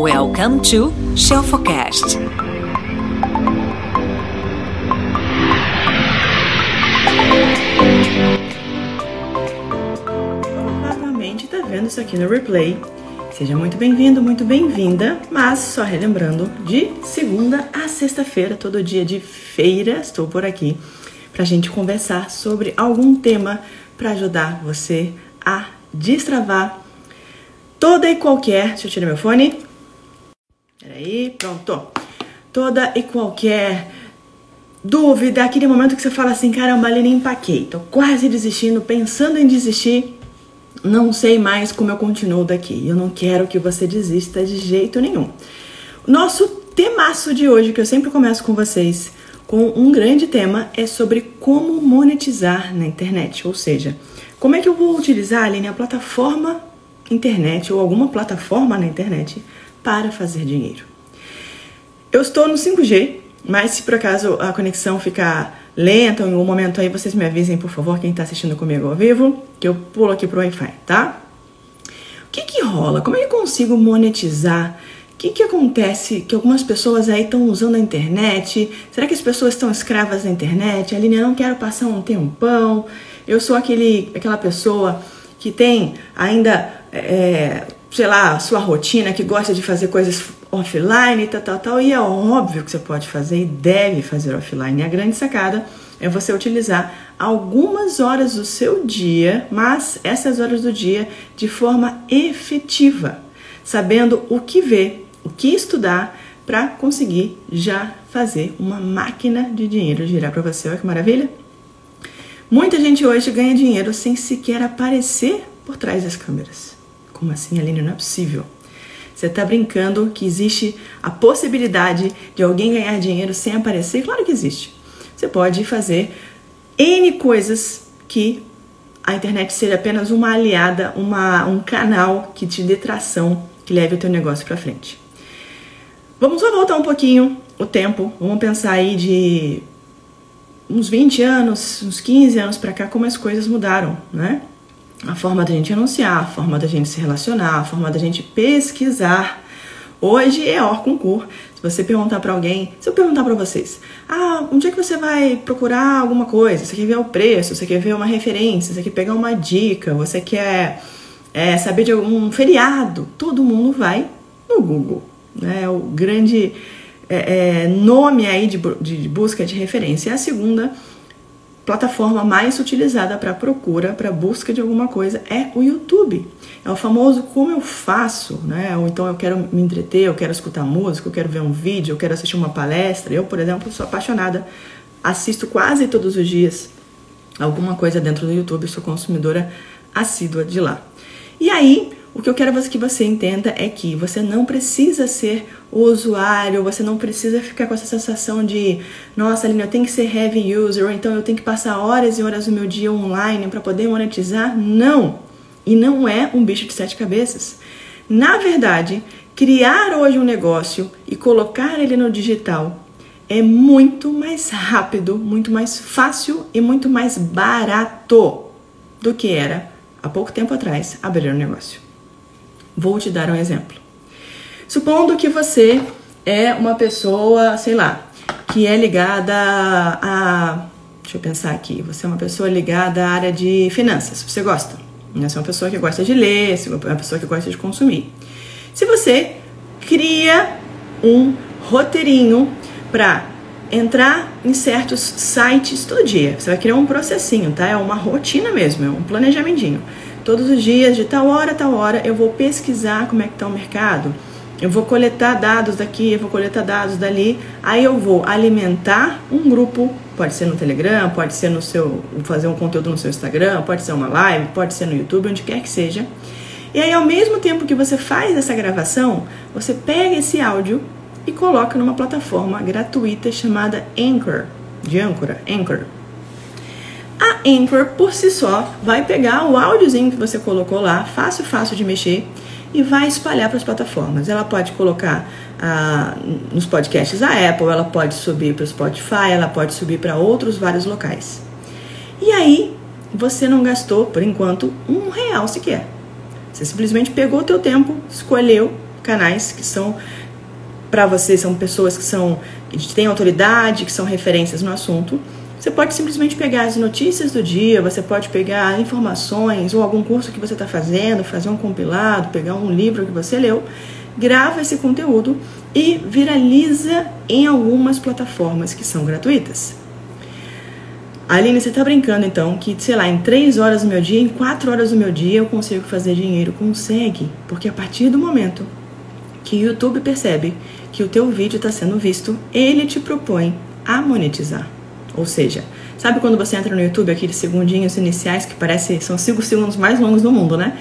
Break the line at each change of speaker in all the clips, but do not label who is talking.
Welcome to Shelfocast.
Novamente tá vendo isso aqui no replay. Seja muito bem-vindo, muito bem-vinda, mas só relembrando, de segunda a sexta-feira, todo dia de feira, estou por aqui para a gente conversar sobre algum tema para ajudar você a destravar toda e qualquer. Deixa eu tirar meu fone. Peraí, pronto. Toda e qualquer dúvida, aquele momento que você fala assim: caramba, Aline, empaquei, tô quase desistindo, pensando em desistir. Não sei mais como eu continuo daqui. Eu não quero que você desista de jeito nenhum. Nosso temaço de hoje, que eu sempre começo com vocês, com um grande tema, é sobre como monetizar na internet. Ou seja, como é que eu vou utilizar, Aline, a plataforma internet ou alguma plataforma na internet para fazer dinheiro. Eu estou no 5G, mas se por acaso a conexão ficar lenta em algum momento aí, vocês me avisem, por favor, quem está assistindo comigo ao vivo, que eu pulo aqui pro Wi-Fi, tá? O que que rola? Como é que eu consigo monetizar? O que que acontece que algumas pessoas aí estão usando a internet? Será que as pessoas estão escravas da internet? Aline, eu não quero passar um tempão. Eu sou aquele, aquela pessoa que tem ainda, é, sei lá, sua rotina, que gosta de fazer coisas offline, tal, tal, tal, e é óbvio que você pode fazer e deve fazer offline. E a grande sacada é você utilizar algumas horas do seu dia, mas essas horas do dia de forma efetiva, sabendo o que ver, o que estudar para conseguir já fazer uma máquina de dinheiro girar para você. Olha que maravilha! Muita gente hoje ganha dinheiro sem sequer aparecer por trás das câmeras. Como assim, Aline? Não é possível. Você está brincando que existe a possibilidade de alguém ganhar dinheiro sem aparecer? Claro que existe. Você pode fazer N coisas que a internet seja apenas uma aliada, uma, um canal que te dê tração, que leve o teu negócio para frente. Vamos só voltar um pouquinho o tempo. Vamos pensar aí de uns 20 anos, uns 15 anos para cá, como as coisas mudaram, né? A forma da gente anunciar, a forma da gente se relacionar, a forma da gente pesquisar. Hoje é concurso. Se você perguntar para alguém, se eu perguntar para vocês, ah, onde é que você vai procurar alguma coisa? Você quer ver o preço? Você quer ver uma referência? Você quer pegar uma dica? Você quer é, saber de algum feriado? Todo mundo vai no Google, né? O grande é, é, nome aí de, de busca de referência. É a segunda plataforma mais utilizada para procura, para busca de alguma coisa é o YouTube. É o famoso como eu faço, né? Ou então eu quero me entreter, eu quero escutar música, eu quero ver um vídeo, eu quero assistir uma palestra. Eu, por exemplo, sou apaixonada, assisto quase todos os dias alguma coisa dentro do YouTube, sou consumidora assídua de lá. E aí, o que eu quero que você entenda é que você não precisa ser o usuário, você não precisa ficar com essa sensação de, nossa, Aline, eu tenho que ser heavy user, ou então eu tenho que passar horas e horas do meu dia online para poder monetizar. Não! E não é um bicho de sete cabeças. Na verdade, criar hoje um negócio e colocar ele no digital é muito mais rápido, muito mais fácil e muito mais barato do que era há pouco tempo atrás abrir um negócio. Vou te dar um exemplo. Supondo que você é uma pessoa, sei lá, que é ligada a. Deixa eu pensar aqui. Você é uma pessoa ligada à área de finanças. Você gosta? Você é uma pessoa que gosta de ler, você é uma pessoa que gosta de consumir. Se você cria um roteirinho para entrar em certos sites todo dia, você vai criar um processinho, tá? É uma rotina mesmo, é um planejamentinho todos os dias, de tal hora a tal hora, eu vou pesquisar como é que está o mercado. Eu vou coletar dados daqui, eu vou coletar dados dali, aí eu vou alimentar um grupo, pode ser no Telegram, pode ser no seu, fazer um conteúdo no seu Instagram, pode ser uma live, pode ser no YouTube, onde quer que seja. E aí, ao mesmo tempo que você faz essa gravação, você pega esse áudio e coloca numa plataforma gratuita chamada Anchor, de âncora, Anchor. A Anchor, por si só, vai pegar o áudiozinho que você colocou lá, fácil, fácil de mexer, e vai espalhar para as plataformas. Ela pode colocar ah, nos podcasts da Apple, ela pode subir para o Spotify, ela pode subir para outros vários locais. E aí, você não gastou, por enquanto, um real sequer. Você simplesmente pegou o teu tempo, escolheu canais que são para você, são pessoas que são que têm autoridade, que são referências no assunto. Você pode simplesmente pegar as notícias do dia, você pode pegar informações ou algum curso que você está fazendo, fazer um compilado, pegar um livro que você leu, grava esse conteúdo e viraliza em algumas plataformas que são gratuitas. Aline, você está brincando então que, sei lá, em 3 horas do meu dia, em 4 horas do meu dia eu consigo fazer dinheiro? Consegue, porque a partir do momento que o YouTube percebe que o teu vídeo está sendo visto, ele te propõe a monetizar. Ou seja, sabe quando você entra no YouTube, aqueles segundinhos iniciais que parece são 5 segundos mais longos do mundo, né?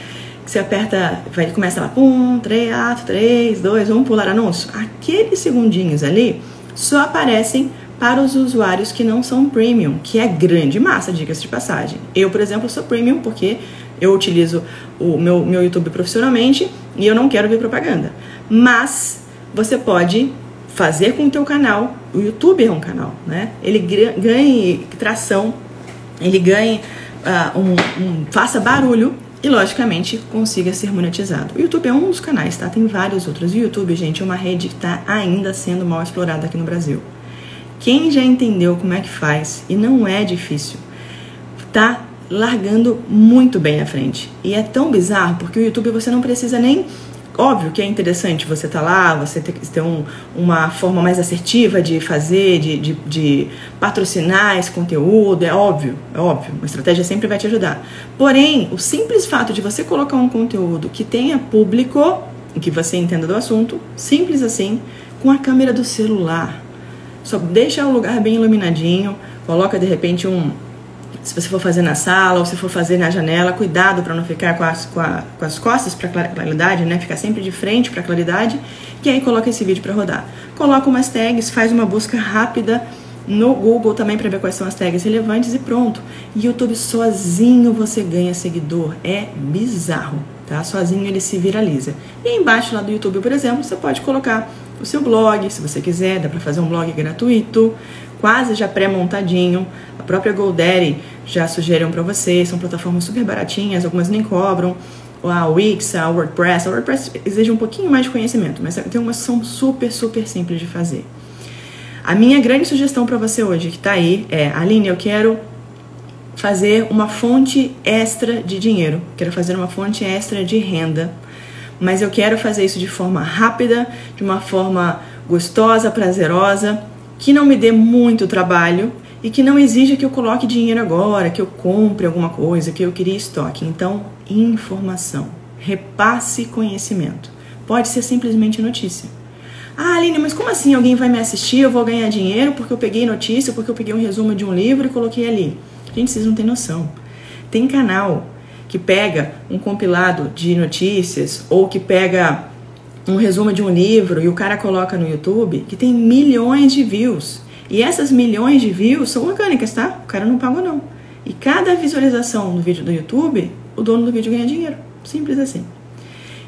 Que você aperta, vai começa lá, pum, 3, 3, 2, 1, pular anúncio. Aqueles segundinhos ali só aparecem para os usuários que não são premium, que é grande massa, diga-se de passagem. Eu, por exemplo, sou premium porque eu utilizo o meu, meu YouTube profissionalmente e eu não quero ver propaganda. Mas você pode fazer com o teu canal, o YouTube é um canal, né? Ele ganhe tração, ele ganhe uh, um, um, faça barulho e logicamente consiga ser monetizado. O YouTube é um dos canais, tá? Tem vários outros. O YouTube, gente, é uma rede que está ainda sendo mal explorada aqui no Brasil. Quem já entendeu como é que faz e não é difícil, tá largando muito bem à frente. E é tão bizarro porque o YouTube você não precisa nem Óbvio que é interessante você estar tá lá, você ter, ter um, uma forma mais assertiva de fazer, de, de, de, patrocinar esse conteúdo, é óbvio, é óbvio, uma estratégia sempre vai te ajudar. Porém, o simples fato de você colocar um conteúdo que tenha público, que você entenda do assunto, simples assim, com a câmera do celular. Só deixa o lugar bem iluminadinho, coloca de repente um, se você for fazer na sala ou se for fazer na janela, cuidado para não ficar com as, com, a, com as costas para claridade, né? Ficar sempre de frente para claridade. E aí coloca esse vídeo para rodar. Coloca umas tags, faz uma busca rápida no Google também para ver quais são as tags relevantes e pronto. YouTube sozinho você ganha seguidor. É bizarro, tá? Sozinho ele se viraliza. E embaixo lá do YouTube, por exemplo, você pode colocar o seu blog, se você quiser, dá para fazer um blog gratuito, quase já pré-montadinho. A própria GoDaddy já sugeriram para você, são plataformas super baratinhas, algumas nem cobram. A Wix, a WordPress, a WordPress exige um pouquinho mais de conhecimento, mas tem que são super, super simples de fazer. A minha grande sugestão para você hoje, que está aí, é: Aline, eu quero fazer uma fonte extra de dinheiro, quero fazer uma fonte extra de renda, mas eu quero fazer isso de forma rápida, de uma forma gostosa, prazerosa, que não me dê muito trabalho e que não exija que eu coloque dinheiro agora, que eu compre alguma coisa, que eu queria estoque. Então, informação, repasse conhecimento. Pode ser simplesmente notícia. Ah, Aline, mas como assim alguém vai me assistir? Eu vou ganhar dinheiro porque eu peguei notícia, porque eu peguei um resumo de um livro e coloquei ali. Gente, vocês não têm noção. Tem canal que pega um compilado de notícias ou que pega um resumo de um livro e o cara coloca no YouTube que tem milhões de views. E essas milhões de views são orgânicas, tá? O cara não paga não. E cada visualização no vídeo do YouTube, o dono do vídeo ganha dinheiro. Simples assim.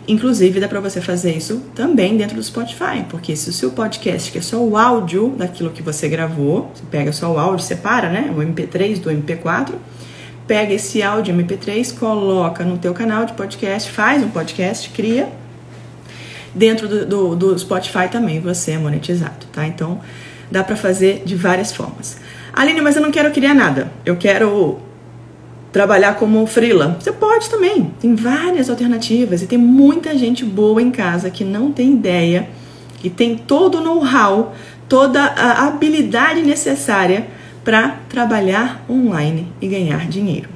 Inclusive, dá para você fazer isso também dentro do Spotify, porque se o seu podcast, que é só o áudio daquilo que você gravou, você pega só o áudio, separa, né, o MP3 do MP4, pega esse áudio MP3, coloca no teu canal de podcast, faz um podcast, cria Dentro do, do, do Spotify também você é monetizado, tá? Então dá para fazer de várias formas. Aline, mas eu não quero criar nada. Eu quero trabalhar como freela. Você pode também. Tem várias alternativas e tem muita gente boa em casa que não tem ideia e tem todo o know-how, toda a habilidade necessária para trabalhar online e ganhar dinheiro.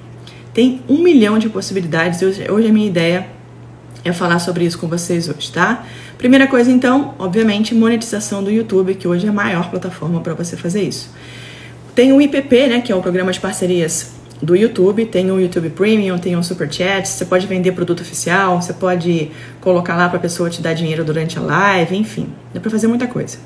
Tem um milhão de possibilidades. Hoje, a minha ideia é falar sobre isso com vocês hoje, tá? Primeira coisa, então, obviamente, monetização do YouTube, que hoje é a maior plataforma para você fazer isso. Tem o IPP, né, que é o programa de parcerias do YouTube, tem o YouTube Premium, tem o Super Chat, você pode vender produto oficial, você pode colocar lá para a pessoa te dar dinheiro durante a live, enfim, dá para fazer muita coisa.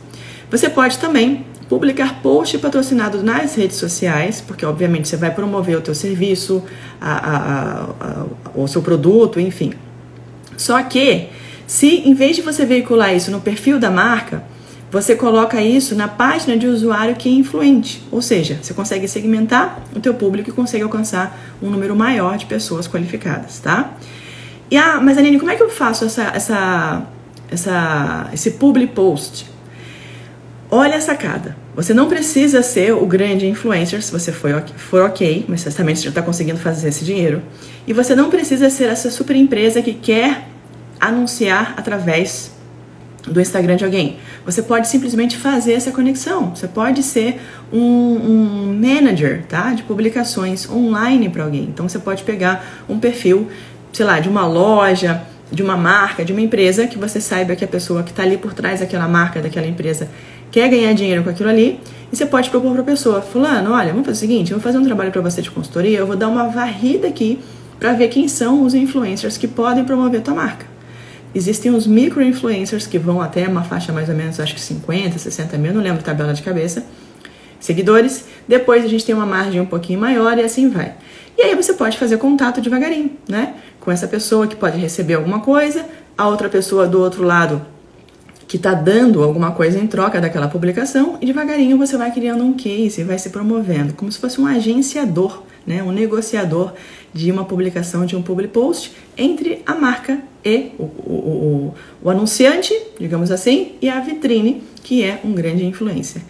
Você pode também publicar post patrocinado nas redes sociais, porque obviamente você vai promover o teu serviço, a, a, a, o seu produto, enfim. Só que, se em vez de você veicular isso no perfil da marca, você coloca isso na página de usuário que é influente, ou seja, você consegue segmentar o teu público e consegue alcançar um número maior de pessoas qualificadas, tá? E ah, mas Aline, como é que eu faço essa, essa essa, esse public post, olha a sacada. Você não precisa ser o grande influencer se você for, for ok, mas certamente você já está conseguindo fazer esse dinheiro. E você não precisa ser essa super empresa que quer anunciar através do Instagram de alguém. Você pode simplesmente fazer essa conexão. Você pode ser um, um manager tá? de publicações online para alguém. Então você pode pegar um perfil, sei lá, de uma loja, de uma marca, de uma empresa, que você saiba que a pessoa que está ali por trás daquela marca, daquela empresa, quer ganhar dinheiro com aquilo ali. E você pode propor para a pessoa: Fulano, olha, vamos fazer o seguinte, eu vou fazer um trabalho para você de consultoria, eu vou dar uma varrida aqui para ver quem são os influencers que podem promover a tua marca. Existem os micro-influencers que vão até uma faixa mais ou menos, acho que 50, 60 mil, não lembro tabela de cabeça, seguidores. Depois a gente tem uma margem um pouquinho maior e assim vai. E aí você pode fazer contato devagarinho, né? Com essa pessoa que pode receber alguma coisa, a outra pessoa do outro lado que está dando alguma coisa em troca daquela publicação e devagarinho você vai criando um case, vai se promovendo, como se fosse um agenciador, né? um negociador de uma publicação de um public post entre a marca e o, o, o, o anunciante, digamos assim, e a vitrine, que é um grande influencer.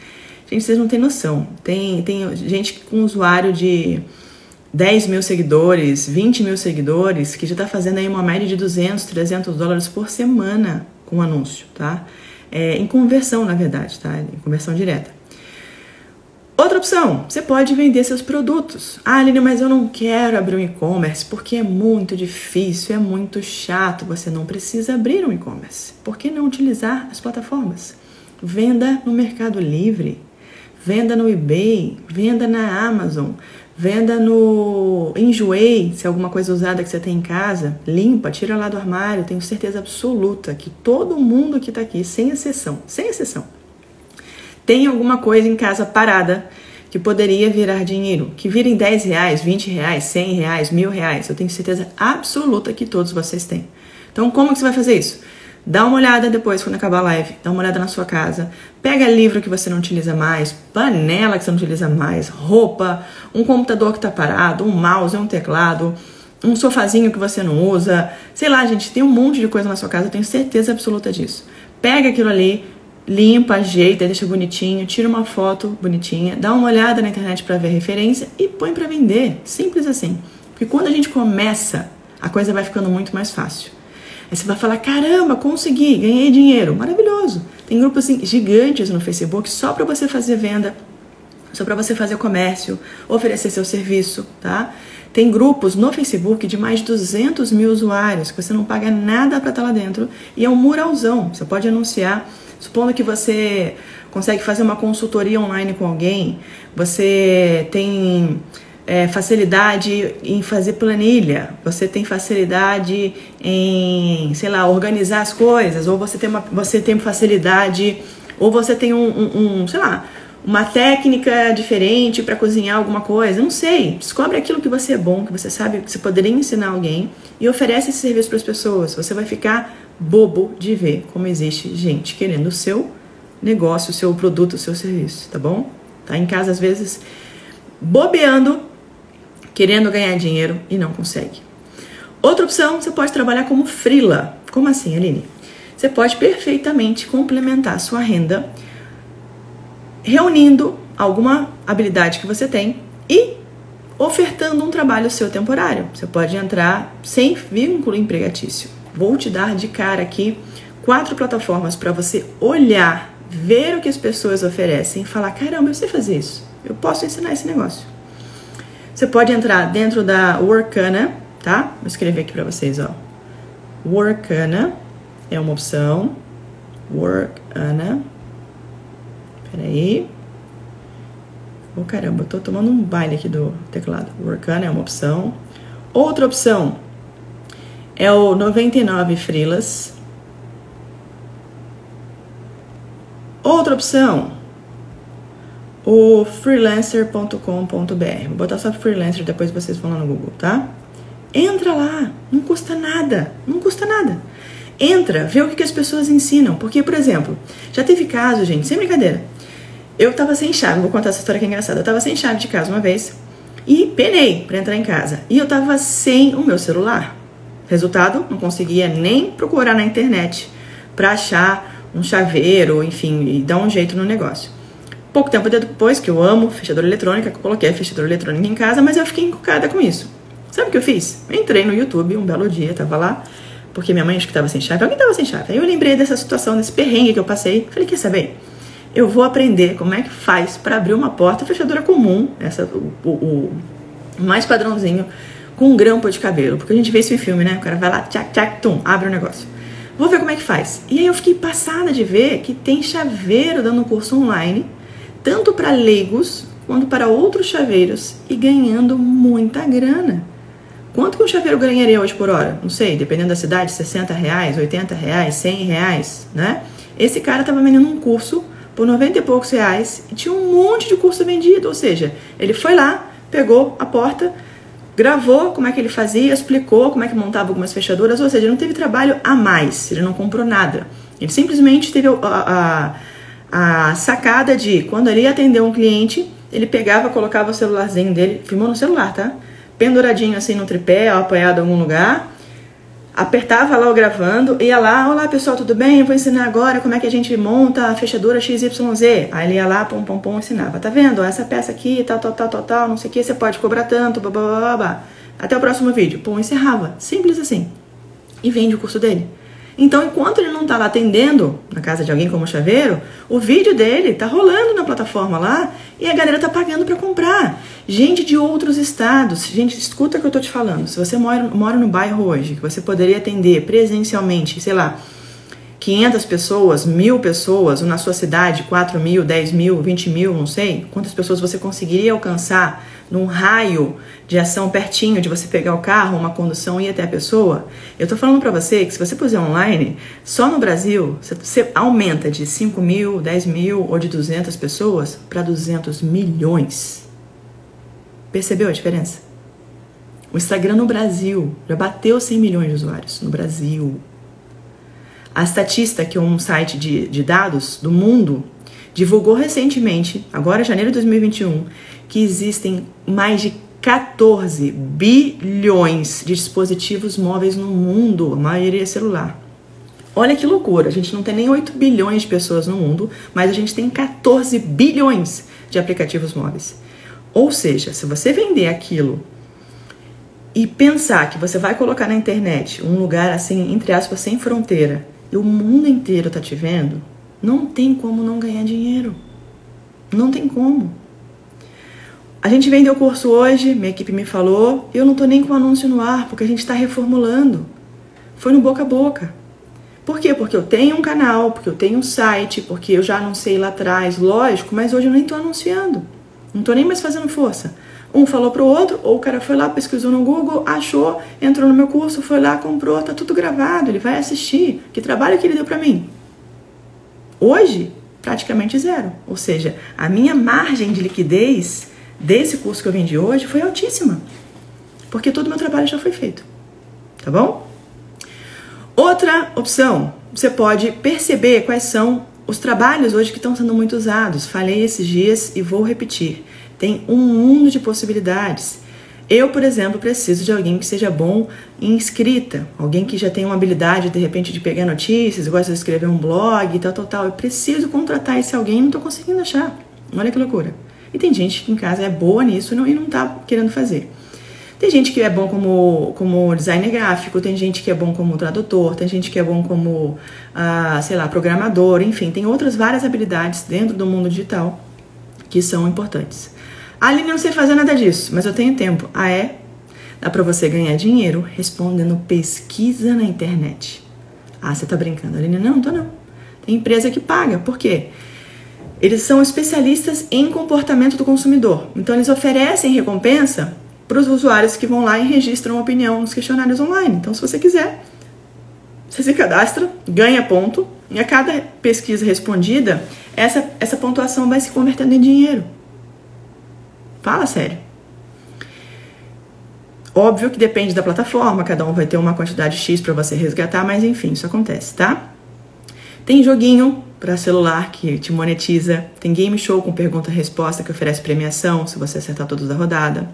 Gente, vocês não têm noção. Tem, tem gente com usuário de 10 mil seguidores, 20 mil seguidores, que já está fazendo aí uma média de 200, 300 dólares por semana com anúncio, tá? É, em conversão, na verdade, tá? Em conversão direta. Outra opção, você pode vender seus produtos. Ah, Aline, mas eu não quero abrir um e-commerce porque é muito difícil, é muito chato. Você não precisa abrir um e-commerce. Por que não utilizar as plataformas? Venda no Mercado Livre, venda no eBay, venda na Amazon, venda no Enjoei, se é alguma coisa usada que você tem em casa, limpa, tira lá do armário. Tenho certeza absoluta que todo mundo que está aqui, sem exceção, sem exceção, tem alguma coisa em casa parada que poderia virar dinheiro, que virem 10 reais, 20 reais, 100 reais, mil reais. Eu tenho certeza absoluta que todos vocês têm. Então, como que você vai fazer isso? Dá uma olhada depois, quando acabar a live, dá uma olhada na sua casa. Pega livro que você não utiliza mais, panela que você não utiliza mais, roupa, um computador que está parado, um mouse, um teclado, um sofazinho que você não usa. Sei lá, gente, tem um monte de coisa na sua casa, eu tenho certeza absoluta disso. Pega aquilo ali, limpa, ajeita, deixa bonitinho, tira uma foto bonitinha, dá uma olhada na internet para ver referência e põe para vender. Simples assim. Porque quando a gente começa, a coisa vai ficando muito mais fácil. Aí você vai falar: caramba, consegui, ganhei dinheiro. Maravilhoso. Tem grupos assim, gigantes no Facebook só para você fazer venda, só para você fazer comércio, oferecer seu serviço, tá? Tem grupos no Facebook de mais de 200 mil usuários que você não paga nada para estar tá lá dentro e é um muralzão. Você pode anunciar Supondo que você consegue fazer uma consultoria online com alguém, você tem é, facilidade em fazer planilha, você tem facilidade em, sei lá, organizar as coisas, ou você tem, uma, você tem facilidade, ou você tem um, um, um sei lá, uma técnica diferente para cozinhar alguma coisa, não sei. Descobre aquilo que você é bom, que você sabe que você poderia ensinar alguém e oferece esse serviço para as pessoas. Você vai ficar bobo de ver como existe gente querendo o seu negócio, o seu produto, o seu serviço, tá bom? Tá em casa às vezes bobeando, querendo ganhar dinheiro e não consegue. Outra opção, você pode trabalhar como frila. Como assim, Aline? Você pode perfeitamente complementar sua renda reunindo alguma habilidade que você tem e ofertando um trabalho seu temporário. Você pode entrar sem vínculo empregatício. Vou te dar de cara aqui quatro plataformas para você olhar, ver o que as pessoas oferecem e falar: caramba, eu sei fazer isso, eu posso ensinar esse negócio. Você pode entrar dentro da Workana, tá? Vou escrever aqui para vocês, ó. Workana é uma opção. Workana. Peraí. Oh, caramba, eu tô tomando um baile aqui do teclado. Workana é uma opção. Outra opção é o 99 Frilas. Outra opção, o freelancer.com.br. Vou botar só freelancer, depois vocês vão lá no Google, tá? Entra lá, não custa nada, não custa nada. Entra, vê o que, as pessoas ensinam. Porque, por exemplo, já teve caso, gente, sem brincadeira. Eu tava sem chave, vou contar essa história que é engraçada. Eu tava sem chave de casa uma vez e penei para entrar em casa. E eu tava sem o meu celular. Resultado, não conseguia nem procurar na internet para achar um chaveiro, enfim, e dar um jeito no negócio. Pouco tempo depois, que eu amo fechador eletrônica, que eu coloquei a fechadora eletrônica em casa, mas eu fiquei encucada com isso. Sabe o que eu fiz? Entrei no YouTube um belo dia, tava lá, porque minha mãe acho que tava sem chave, alguém tava sem chave. Aí eu lembrei dessa situação, desse perrengue que eu passei. Falei, quer saber? Eu vou aprender como é que faz para abrir uma porta fechadora comum, essa, o, o, o mais padrãozinho, com um grampo de cabelo. Porque a gente vê isso em filme, né? O cara vai lá, tchac, tchac, tum, abre o negócio. Vou ver como é que faz. E aí eu fiquei passada de ver que tem chaveiro dando curso online, tanto para leigos quanto para outros chaveiros e ganhando muita grana. Quanto que um chaveiro ganharia hoje por hora? Não sei, dependendo da cidade, 60 reais, 80 reais, 100 reais, né? Esse cara estava vendendo um curso por 90 e poucos reais e tinha um monte de curso vendido, ou seja, ele foi lá, pegou a porta, gravou como é que ele fazia, explicou como é que montava algumas fechaduras, ou seja, não teve trabalho a mais, ele não comprou nada. Ele simplesmente teve a, a, a sacada de quando ele ia atender um cliente, ele pegava, colocava o celularzinho dele, filmou no celular, tá? Penduradinho assim no tripé, apoiado em algum lugar, apertava lá o gravando, ia lá, olá pessoal, tudo bem? Eu vou ensinar agora como é que a gente monta a fechadura XYZ. Aí ele ia lá, pum, pum, pum, ensinava. Tá vendo? Essa peça aqui, tal, tal, tal, tal, tal, não sei o que, você pode cobrar tanto, blá, blá, blá, blá. Até o próximo vídeo. Pum, encerrava. Simples assim. E vende o curso dele. Então, enquanto ele não está lá atendendo na casa de alguém como chaveiro, o vídeo dele está rolando na plataforma lá e a galera está pagando para comprar. Gente de outros estados, gente, escuta o que eu estou te falando. Se você mora, mora no bairro hoje, que você poderia atender presencialmente, sei lá, 500 pessoas, mil pessoas, ou na sua cidade, 4 mil, 10 mil, 20 mil, não sei, quantas pessoas você conseguiria alcançar num raio de ação pertinho de você pegar o carro, uma condução e ir até a pessoa, eu tô falando para você que se você puser online, só no Brasil você aumenta de 5 mil, 10 mil ou de 200 pessoas para 200 milhões. Percebeu a diferença? O Instagram no Brasil já bateu 100 milhões de usuários no Brasil. A Statista, que é um site de, de dados do mundo, divulgou recentemente, agora janeiro de 2021, que existem mais de 14 bilhões de dispositivos móveis no mundo, a maioria é celular. Olha que loucura, a gente não tem nem 8 bilhões de pessoas no mundo, mas a gente tem 14 bilhões de aplicativos móveis. Ou seja, se você vender aquilo e pensar que você vai colocar na internet um lugar assim, entre aspas, sem fronteira, e o mundo inteiro tá te vendo, não tem como não ganhar dinheiro. Não tem como. A gente vendeu o curso hoje, minha equipe me falou, eu não tô nem com o anúncio no ar, porque a gente está reformulando. Foi no boca a boca. Por quê? Porque eu tenho um canal, porque eu tenho um site, porque eu já anunciei lá atrás, lógico, mas hoje eu nem tô anunciando. Não tô nem mais fazendo força. Um falou pro outro, ou o cara foi lá, pesquisou no Google, achou, entrou no meu curso, foi lá, comprou, tá tudo gravado, ele vai assistir. Que trabalho que ele deu para mim? Hoje, praticamente zero. Ou seja, a minha margem de liquidez desse curso que eu vendi hoje foi altíssima. Porque todo o meu trabalho já foi feito. Tá bom? Outra opção, você pode perceber quais são os trabalhos hoje que estão sendo muito usados. Falei esses dias e vou repetir. Tem um mundo de possibilidades. Eu, por exemplo, preciso de alguém que seja bom em escrita, alguém que já tenha uma habilidade, de repente, de pegar notícias, gosta de escrever um blog tal, tal, tal. Eu preciso contratar esse alguém não estou conseguindo achar. Olha que loucura. E tem gente que em casa é boa nisso e não está querendo fazer. Tem gente que é bom como, como designer gráfico, tem gente que é bom como tradutor, tem gente que é bom como, ah, sei lá, programador, enfim, tem outras várias habilidades dentro do mundo digital que são importantes. Aline, não sei fazer nada disso, mas eu tenho tempo. Ah, é? Dá para você ganhar dinheiro respondendo pesquisa na internet. Ah, você tá brincando, Aline? Não, tô não. Tem empresa que paga. Por quê? Eles são especialistas em comportamento do consumidor. Então, eles oferecem recompensa para os usuários que vão lá e registram opinião nos questionários online. Então, se você quiser, você se cadastra, ganha ponto, e a cada pesquisa respondida, essa, essa pontuação vai se convertendo em dinheiro. Fala sério. Óbvio que depende da plataforma, cada um vai ter uma quantidade X para você resgatar, mas enfim, isso acontece, tá? Tem joguinho para celular que te monetiza, tem game show com pergunta-resposta que oferece premiação se você acertar todos da rodada,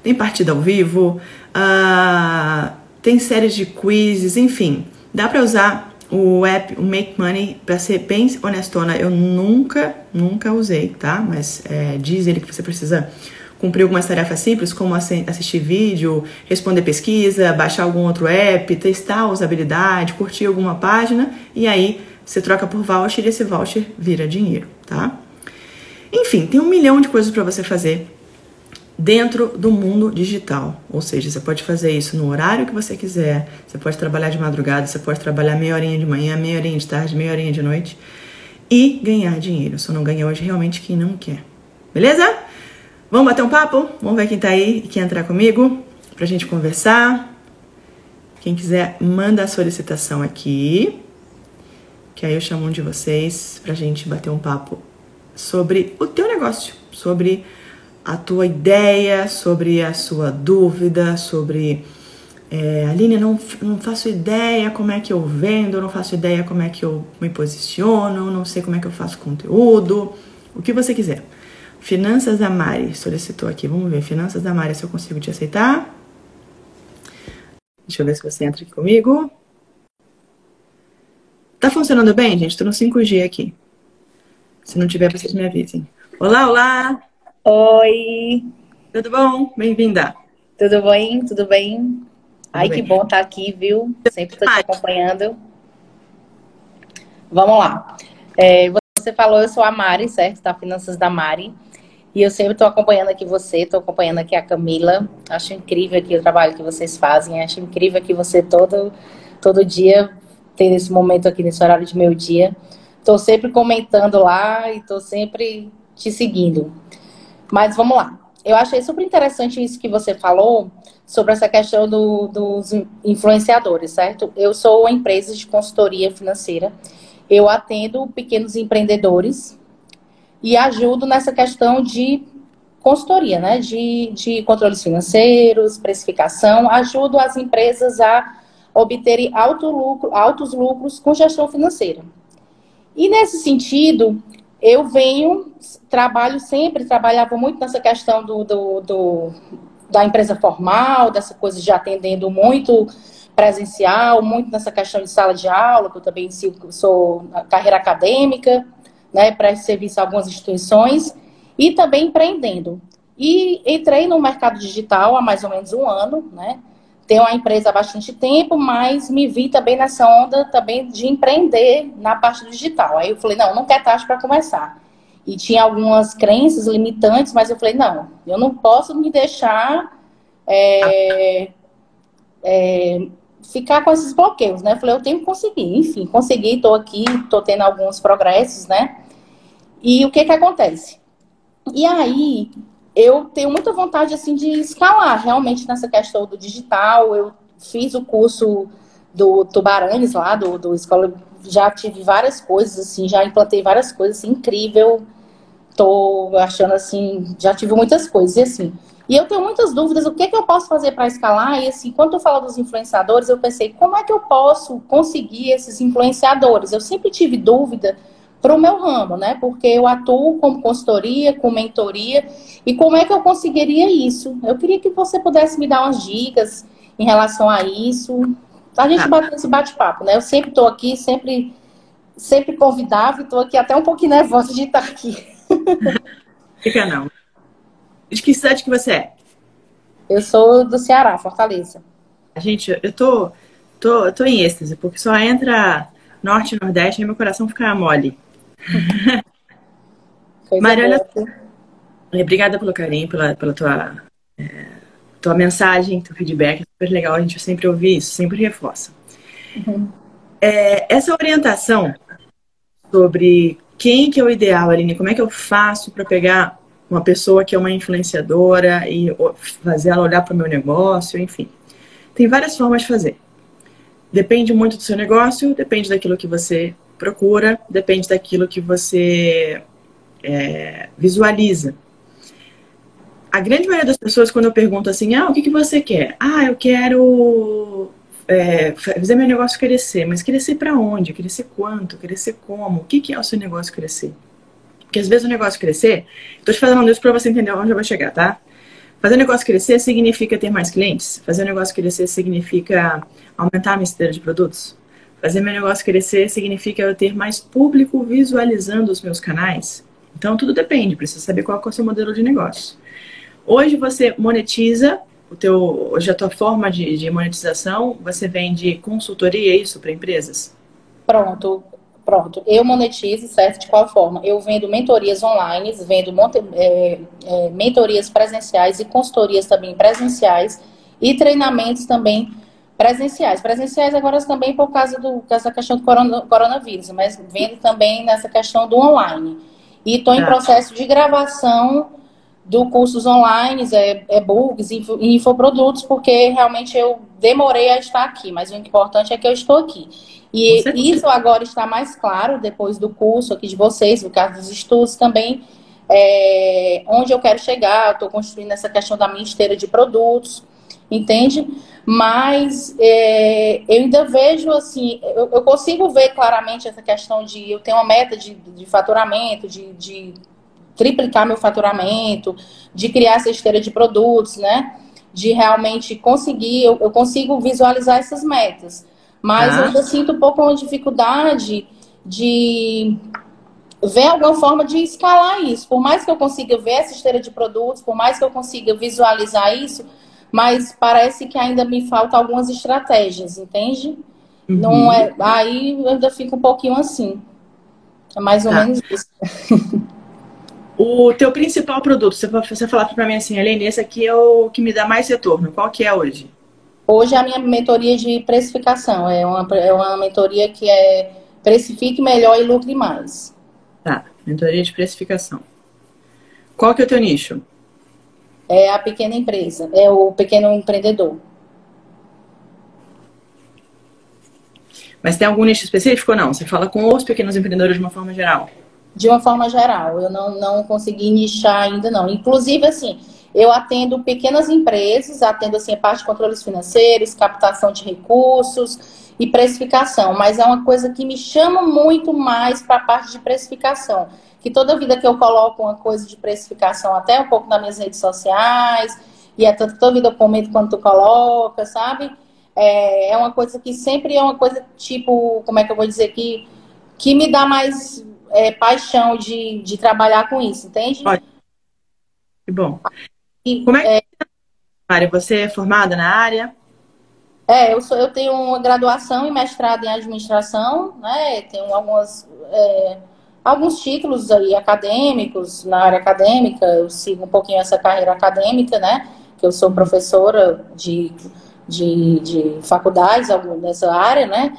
tem partida ao vivo, uh, tem séries de quizzes, enfim, dá para usar o app, o Make Money, para ser bem honestona, eu nunca, nunca usei, tá? Mas é, diz ele que você precisa cumprir algumas tarefas simples, como assistir vídeo, responder pesquisa, baixar algum outro app, testar a usabilidade, curtir alguma página e aí você troca por voucher e esse voucher vira dinheiro, tá? Enfim, tem um milhão de coisas para você fazer dentro do mundo digital. Ou seja, você pode fazer isso no horário que você quiser, você pode trabalhar de madrugada, você pode trabalhar meia horinha de manhã, meia horinha de tarde, meia horinha de noite e ganhar dinheiro. Só não ganha hoje realmente quem não quer. Beleza? Vamos bater um papo? Vamos ver quem tá aí e quer entrar comigo pra gente conversar. Quem quiser, manda a solicitação aqui, que aí eu chamo um de vocês pra gente bater um papo sobre o teu negócio, sobre a tua ideia, sobre a sua dúvida, sobre é, Aline, não, não faço ideia como é que eu vendo, não faço ideia como é que eu me posiciono, não sei como é que eu faço conteúdo, o que você quiser. Finanças da Mari solicitou aqui, vamos ver, Finanças da Mari, se eu consigo te aceitar. Deixa eu ver se você entra aqui comigo. Tá funcionando bem, gente? Tô no 5G aqui. Se não tiver, vocês me avisem. Olá, olá!
Oi!
Tudo bom? Bem-vinda!
Tudo bem? Tudo bem? Ai, bem. que bom estar aqui, viu? Sempre estou te acompanhando. Vamos lá. É, você falou, eu sou a Mari, certo? Da Finanças da Mari. E eu sempre estou acompanhando aqui você, estou acompanhando aqui a Camila. Acho incrível aqui o trabalho que vocês fazem. Acho incrível que você todo, todo dia tem esse momento aqui, nesse horário de meio dia. Estou sempre comentando lá e estou sempre te seguindo. Mas vamos lá. Eu achei super interessante isso que você falou sobre essa questão do, dos influenciadores, certo? Eu sou empresa de consultoria financeira. Eu atendo pequenos empreendedores e ajudo nessa questão de consultoria, né? De, de controles financeiros, precificação. Ajudo as empresas a obterem alto lucro, altos lucros com gestão financeira. E nesse sentido, eu venho, trabalho sempre, trabalhava muito nessa questão do, do, do, da empresa formal, dessa coisa de atendendo muito presencial, muito nessa questão de sala de aula, que eu também sou carreira acadêmica, né, para serviço a algumas instituições, e também empreendendo. E entrei no mercado digital há mais ou menos um ano, né? Tenho uma empresa há bastante tempo, mas me vi também nessa onda também de empreender na parte digital. Aí eu falei, não, não quer taxa para começar. E tinha algumas crenças limitantes, mas eu falei, não, eu não posso me deixar é, é, ficar com esses bloqueios, né? Eu falei, eu tenho que conseguir. Enfim, consegui, estou aqui, estou tendo alguns progressos, né? E o que que acontece? E aí, eu tenho muita vontade assim de escalar realmente nessa questão do digital. Eu fiz o curso do Tubarões lá, do, do escola, já tive várias coisas, assim, já implantei várias coisas, assim, incrível. Tô achando assim, já tive muitas coisas, e assim. E eu tenho muitas dúvidas, o que, que eu posso fazer para escalar? E assim, quando eu falo dos influenciadores, eu pensei, como é que eu posso conseguir esses influenciadores? Eu sempre tive dúvida para o meu ramo, né? Porque eu atuo como consultoria, com mentoria, e como é que eu conseguiria isso? Eu queria que você pudesse me dar umas dicas em relação a isso. A gente ah. bater esse bate-papo, né? Eu sempre estou aqui, sempre, sempre convidava e estou aqui até um pouquinho nervosa de estar aqui.
Fica não. De que cidade que você é?
Eu sou do Ceará, Fortaleza.
Gente, eu tô, tô, tô em êxtase, porque só entra norte e nordeste e meu coração fica mole. Mariana, obrigada pelo carinho, pela, pela tua, é, tua mensagem, teu feedback. É super legal, a gente sempre ouve isso, sempre reforça. Uhum. É, essa orientação sobre quem que é o ideal, Aline, como é que eu faço para pegar uma pessoa que é uma influenciadora e fazer ela olhar para o meu negócio, enfim. Tem várias formas de fazer. Depende muito do seu negócio, depende daquilo que você procura, depende daquilo que você é, visualiza. A grande maioria das pessoas, quando eu pergunto assim, ah, o que, que você quer? Ah, eu quero é, fazer meu negócio crescer. Mas crescer para onde? Crescer quanto? Crescer como? O que, que é o seu negócio crescer? Porque às vezes o negócio crescer, estou te falando isso para você entender onde eu vou chegar, tá? Fazer o negócio crescer significa ter mais clientes. Fazer o negócio crescer significa aumentar a minha esteira de produtos Fazer meu negócio crescer significa eu ter mais público visualizando os meus canais? Então, tudo depende, precisa saber qual é o seu modelo de negócio. Hoje você monetiza o teu, hoje a tua forma de, de monetização, você vende consultoria, é isso, para empresas?
Pronto, pronto. Eu monetizo, certo? De qual forma? Eu vendo mentorias online, vendo monte, é, é, mentorias presenciais e consultorias também presenciais e treinamentos também presenciais. Presenciais agora também por causa, do, por causa da questão do corona, coronavírus, mas vendo também nessa questão do online. E estou em tá. processo de gravação do cursos online, é, e-books, infoprodutos, porque realmente eu demorei a estar aqui, mas o importante é que eu estou aqui. E isso agora está mais claro depois do curso aqui de vocês, no caso dos estudos também, é, onde eu quero chegar, estou construindo essa questão da minha esteira de produtos, entende? Mas é, eu ainda vejo assim, eu, eu, consigo ver claramente essa questão de eu tenho uma meta de, de faturamento, de, de triplicar meu faturamento, de criar essa esteira de produtos, né? De realmente conseguir, eu, eu consigo visualizar essas metas. Mas ah. eu ainda sinto um pouco uma dificuldade de ver alguma forma de escalar isso. Por mais que eu consiga ver essa esteira de produtos, por mais que eu consiga visualizar isso, mas parece que ainda me faltam algumas estratégias, entende? Uhum. Não é, aí eu ainda fico um pouquinho assim. É mais ou tá. menos isso.
O teu principal produto, você, você falar para mim assim, Helene, esse aqui é o que me dá mais retorno. Qual que é hoje?
Hoje é a minha mentoria de precificação. É uma, é uma mentoria que é precifique melhor e lucre mais.
Tá, mentoria de precificação. Qual que é o teu nicho?
É a pequena empresa, é o pequeno empreendedor.
Mas tem algum nicho específico ou não? Você fala com os pequenos empreendedores de uma forma geral?
de uma forma geral. Eu não, não consegui nichar ainda não. Inclusive, assim, eu atendo pequenas empresas, atendo assim a parte de controles financeiros, captação de recursos e precificação, mas é uma coisa que me chama muito mais para a parte de precificação. Que toda vida que eu coloco uma coisa de precificação, até um pouco nas minhas redes sociais, e é tanto toda vida eu comento quando tu coloca, sabe? É, é uma coisa que sempre é uma coisa tipo, como é que eu vou dizer que que me dá mais é, paixão de, de trabalhar com isso, entende?
Que bom. E, Como é que é, Mária, você é formada na área?
É, eu, sou, eu tenho uma graduação e mestrado em administração, né? Tenho algumas, é, alguns títulos aí acadêmicos na área acadêmica. Eu sigo um pouquinho essa carreira acadêmica, né? Que eu sou professora de, de, de faculdades nessa área, né?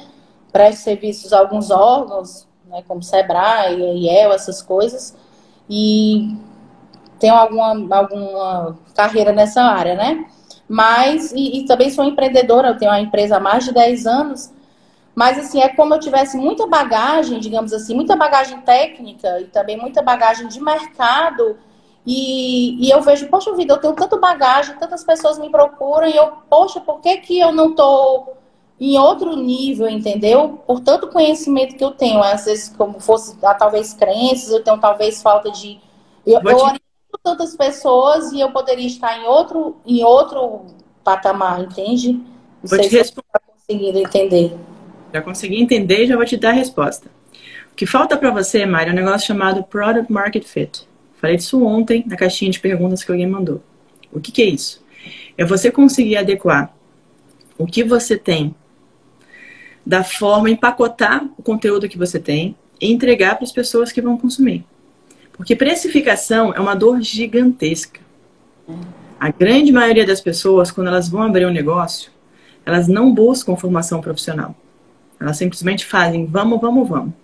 Presto serviços a alguns órgãos, né, como Sebrae, IEL, essas coisas, e tenho alguma, alguma carreira nessa área, né? Mas, e, e, também sou empreendedora, eu tenho uma empresa há mais de 10 anos, mas assim, é como eu tivesse muita bagagem, digamos assim, muita bagagem técnica e também muita bagagem de mercado, e, e eu vejo, poxa vida, eu tenho tanta bagagem, tantas pessoas me procuram, e eu, poxa, por que que eu não estou em outro nível, entendeu? Por tanto conhecimento que eu tenho, às vezes como fosse ah, talvez crenças, eu tenho talvez falta de eu, eu oriento tantas pessoas e eu poderia estar em outro em outro patamar, entende? Não
vou sei te se responder.
conseguindo entender.
Já consegui entender já vou te dar a resposta. O que falta para você, Mário, é um negócio chamado Product Market Fit. Falei disso ontem na caixinha de perguntas que alguém mandou. O que, que é isso? É você conseguir adequar o que você tem da forma empacotar o conteúdo que você tem e entregar para as pessoas que vão consumir. Porque precificação é uma dor gigantesca. A grande maioria das pessoas, quando elas vão abrir um negócio, elas não buscam formação profissional. Elas simplesmente fazem vamos, vamos, vamos.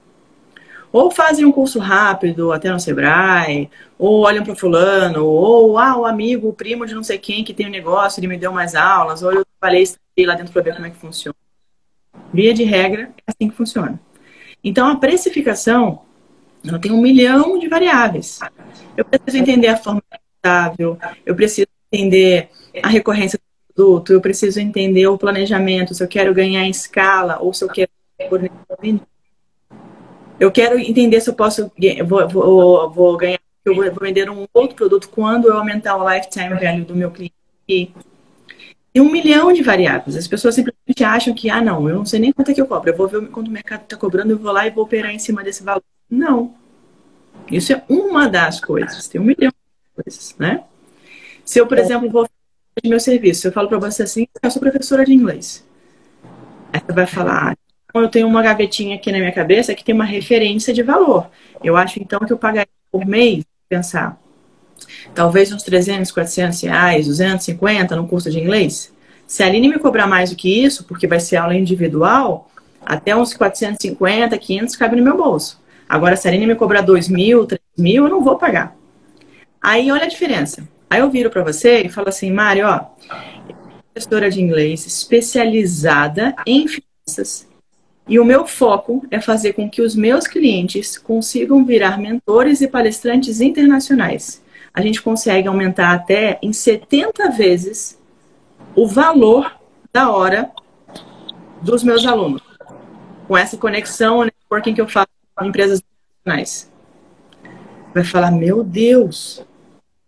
Ou fazem um curso rápido, até no Sebrae, ou olham para fulano, ou ah, o amigo, o primo de não sei quem que tem um negócio, ele me deu mais aulas, ou eu trabalhei lá dentro para ver como é que funciona. Via de regra, é assim que funciona. Então, a precificação, ela tem um milhão de variáveis. Eu preciso entender a forma rentável, eu preciso entender a recorrência do produto, eu preciso entender o planejamento, se eu quero ganhar em escala ou se eu quero eu quero entender se eu posso vou, vou, vou ganhar, eu vou vender um outro produto quando eu aumentar o lifetime value do meu cliente. Tem um milhão de variáveis. As pessoas simplesmente acham que, ah, não, eu não sei nem quanto é que eu cobro. Eu vou ver quanto o mercado está cobrando, eu vou lá e vou operar em cima desse valor. Não. Isso é uma das coisas. Tem um milhão de coisas, né? Se eu, por é. exemplo, vou fazer meu serviço, eu falo para você assim, eu sou professora de inglês. Aí você vai falar, ah, eu tenho uma gavetinha aqui na minha cabeça que tem uma referência de valor. Eu acho então que eu pagaria por mês, pensar, talvez uns 300, 400 reais, 250 no curso de inglês. Se a Aline me cobrar mais do que isso, porque vai ser aula individual, até uns 450, 500 cabe no meu bolso. Agora, se a Aline me cobrar 2 mil, 3 mil, eu não vou pagar. Aí, olha a diferença. Aí eu viro para você e falo assim, Mário, ó, professora de inglês especializada em finanças e o meu foco é fazer com que os meus clientes consigam virar mentores e palestrantes internacionais. A gente consegue aumentar até em 70 vezes o valor da hora dos meus alunos. Com essa conexão, networking que eu faço com empresas internacionais. Vai falar, meu Deus,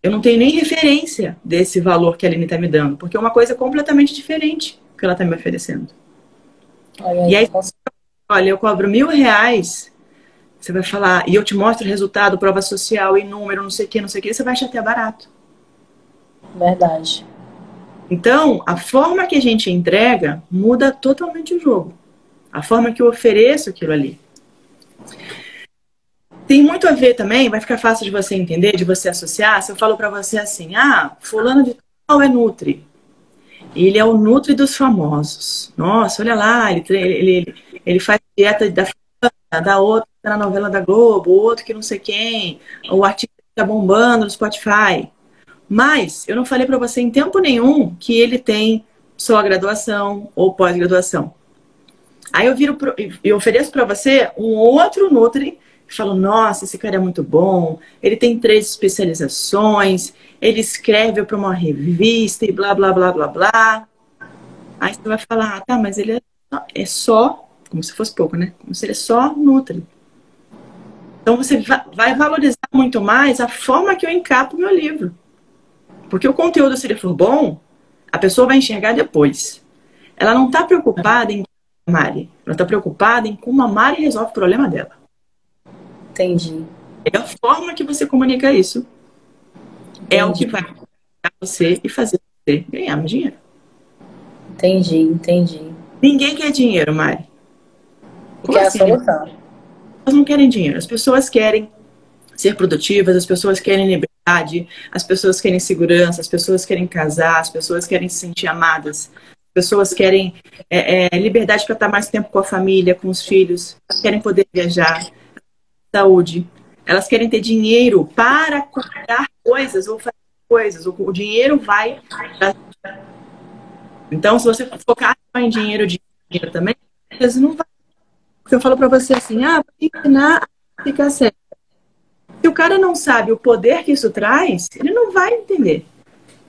eu não tenho nem referência desse valor que a Aline está me dando, porque é uma coisa completamente diferente que ela está me oferecendo. Olha e aí, olha, eu cobro mil reais, você vai falar, e eu te mostro o resultado, prova social e número, não sei o que, não sei o que, você vai achar até barato.
Verdade.
Então, a forma que a gente entrega muda totalmente o jogo. A forma que eu ofereço aquilo ali. Tem muito a ver também, vai ficar fácil de você entender, de você associar, se eu falo para você assim, ah, fulano de tal é Nutri. Ele é o Nutri dos famosos. Nossa, olha lá, ele, ele, ele faz dieta da, da outra tá na novela da Globo, o outro que não sei quem, o artigo que tá bombando no Spotify. Mas eu não falei para você em tempo nenhum que ele tem só graduação ou pós-graduação. Aí eu viro pro, e ofereço para você um outro Nutri e falo, nossa, esse cara é muito bom, ele tem três especializações, ele escreve para uma revista e blá, blá, blá, blá, blá. Aí você vai falar, ah, tá, mas ele é, é só, como se fosse pouco, né? Como se ele é só Nutri. Então você vai valorizar muito mais a forma que eu encapo o meu livro. Porque o conteúdo, se ele for bom, a pessoa vai enxergar depois. Ela não está preocupada em Mari. Ela está preocupada em como a Mari resolve o problema dela.
Entendi.
É a forma que você comunica isso. Entendi. É o que vai você e fazer você ganhar mais dinheiro.
Entendi, entendi.
Ninguém quer dinheiro, Mari.
Como é assim, a solução
pessoas não querem dinheiro, as pessoas querem ser produtivas, as pessoas querem liberdade, as pessoas querem segurança, as pessoas querem casar, as pessoas querem se sentir amadas, as pessoas querem é, é, liberdade para estar mais tempo com a família, com os filhos, querem poder viajar, saúde, elas querem ter dinheiro para comprar coisas ou fazer coisas, o, dinheiro vai. Então, se você focar em dinheiro, dinheiro também, não vai porque eu falo para você assim, ah, vou ensinar a ficar sério. Se o cara não sabe o poder que isso traz, ele não vai entender.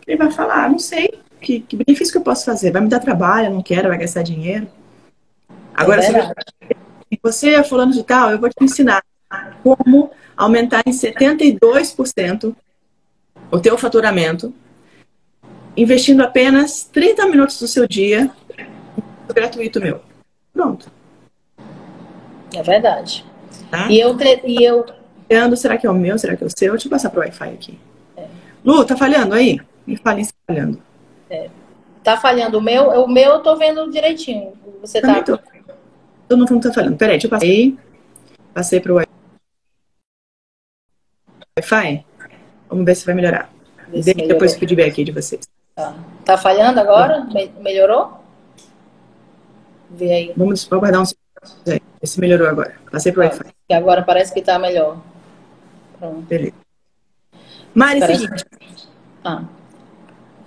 Ele vai falar, ah, não sei, que, que benefício que eu posso fazer? Vai me dar trabalho, não quero, vai gastar dinheiro. Agora, é se você é fulano de tal, eu vou te ensinar como aumentar em 72% o teu faturamento, investindo apenas 30 minutos do seu dia gratuito meu. Pronto.
É verdade. Tá? E eu. E eu...
Será que é o meu? Será que é o seu? Deixa eu passar pro Wi-Fi aqui. É. Lu, tá falhando aí? Me fale se tá falhando.
É. Tá falhando o meu? O meu eu tô vendo direitinho. Você Também tá. Tô.
Todo mundo tá falando. Peraí, deixa eu passar. Passei pro Wi-Fi. Vamos ver se vai melhorar. Dê depois o feedback aqui de vocês.
Tá, tá falhando agora? Melhorou? Vê aí.
Vamos aguardar um segundo. Esse melhorou agora. Passei pro Wi-Fi.
E agora parece que tá melhor. Pronto.
Beleza. Mari, parece... seguinte. Ah.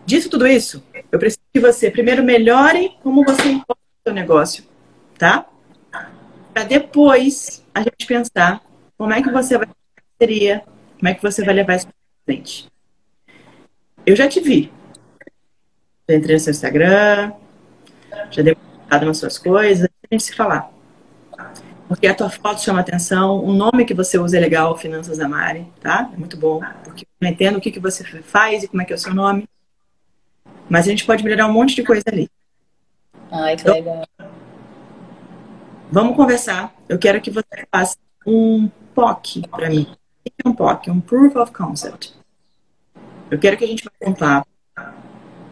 Dito tudo isso, eu preciso que você primeiro melhore como você importa o seu negócio, tá? Para depois a gente pensar como é que você vai fazer como é que você vai levar isso para frente. Eu já te vi. Já entrei no seu Instagram, já dei uma nas suas coisas, a gente se falar porque a tua foto chama atenção, o nome que você usa é legal, Finanças da Mari, tá? É muito bom, porque eu entendo o que, que você faz e como é que é o seu nome. Mas a gente pode melhorar um monte de coisa ali.
Ai, que então, legal.
Vamos conversar. Eu quero que você faça um POC para mim. Um POC? Um Proof of Concept. Eu quero que a gente um papo.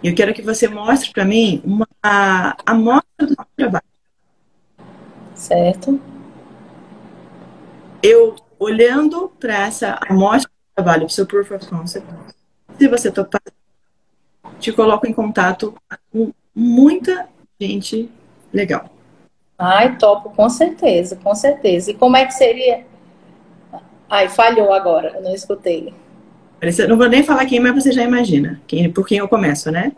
Eu quero que você mostre para mim uma amostra do seu trabalho.
Certo.
Eu, olhando para essa amostra do trabalho, seu Proof of Concept, se você topar, te coloco em contato com muita gente legal.
Ai, topo, com certeza, com certeza. E como é que seria? Ai, falhou agora, eu não escutei.
Não vou nem falar quem, mas você já imagina quem, por quem eu começo, né?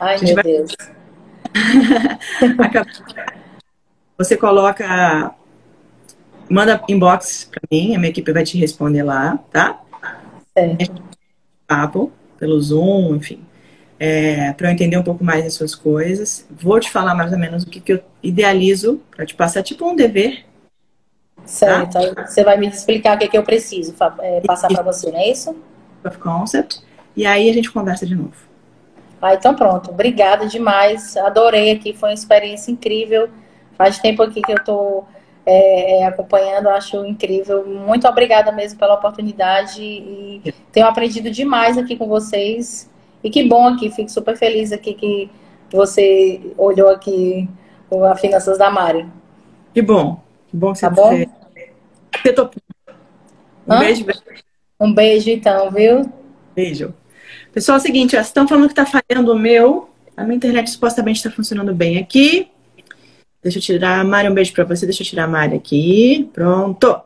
Ai, meu vai... Deus.
você coloca. Manda inbox pra mim, a minha equipe vai te responder lá, tá?
Certo.
Papo, pelo Zoom, enfim é, para eu entender um pouco mais as suas coisas. Vou te falar mais ou menos o que, que eu idealizo para te passar, tipo um dever.
Certo, tá? você vai me explicar o que, que eu preciso é, passar para você, não é isso?
Of concept. E aí a gente conversa de novo.
Ah, então pronto. Obrigada demais. Adorei aqui, foi uma experiência incrível. Faz tempo aqui que eu estou é, é, acompanhando, acho incrível. Muito obrigada mesmo pela oportunidade e tenho aprendido demais aqui com vocês. E que bom aqui, fico super feliz aqui que você olhou aqui a Finanças da Mari.
Que bom, que bom que
você tá bom?
Você topou. Um Hã? beijo.
Um beijo então, viu?
Beijo. Pessoal, é o seguinte, vocês estão falando que está falhando o meu. A minha internet supostamente está funcionando bem aqui. Deixa eu tirar a Mari, um beijo para você. Deixa eu tirar a Mari aqui. Pronto.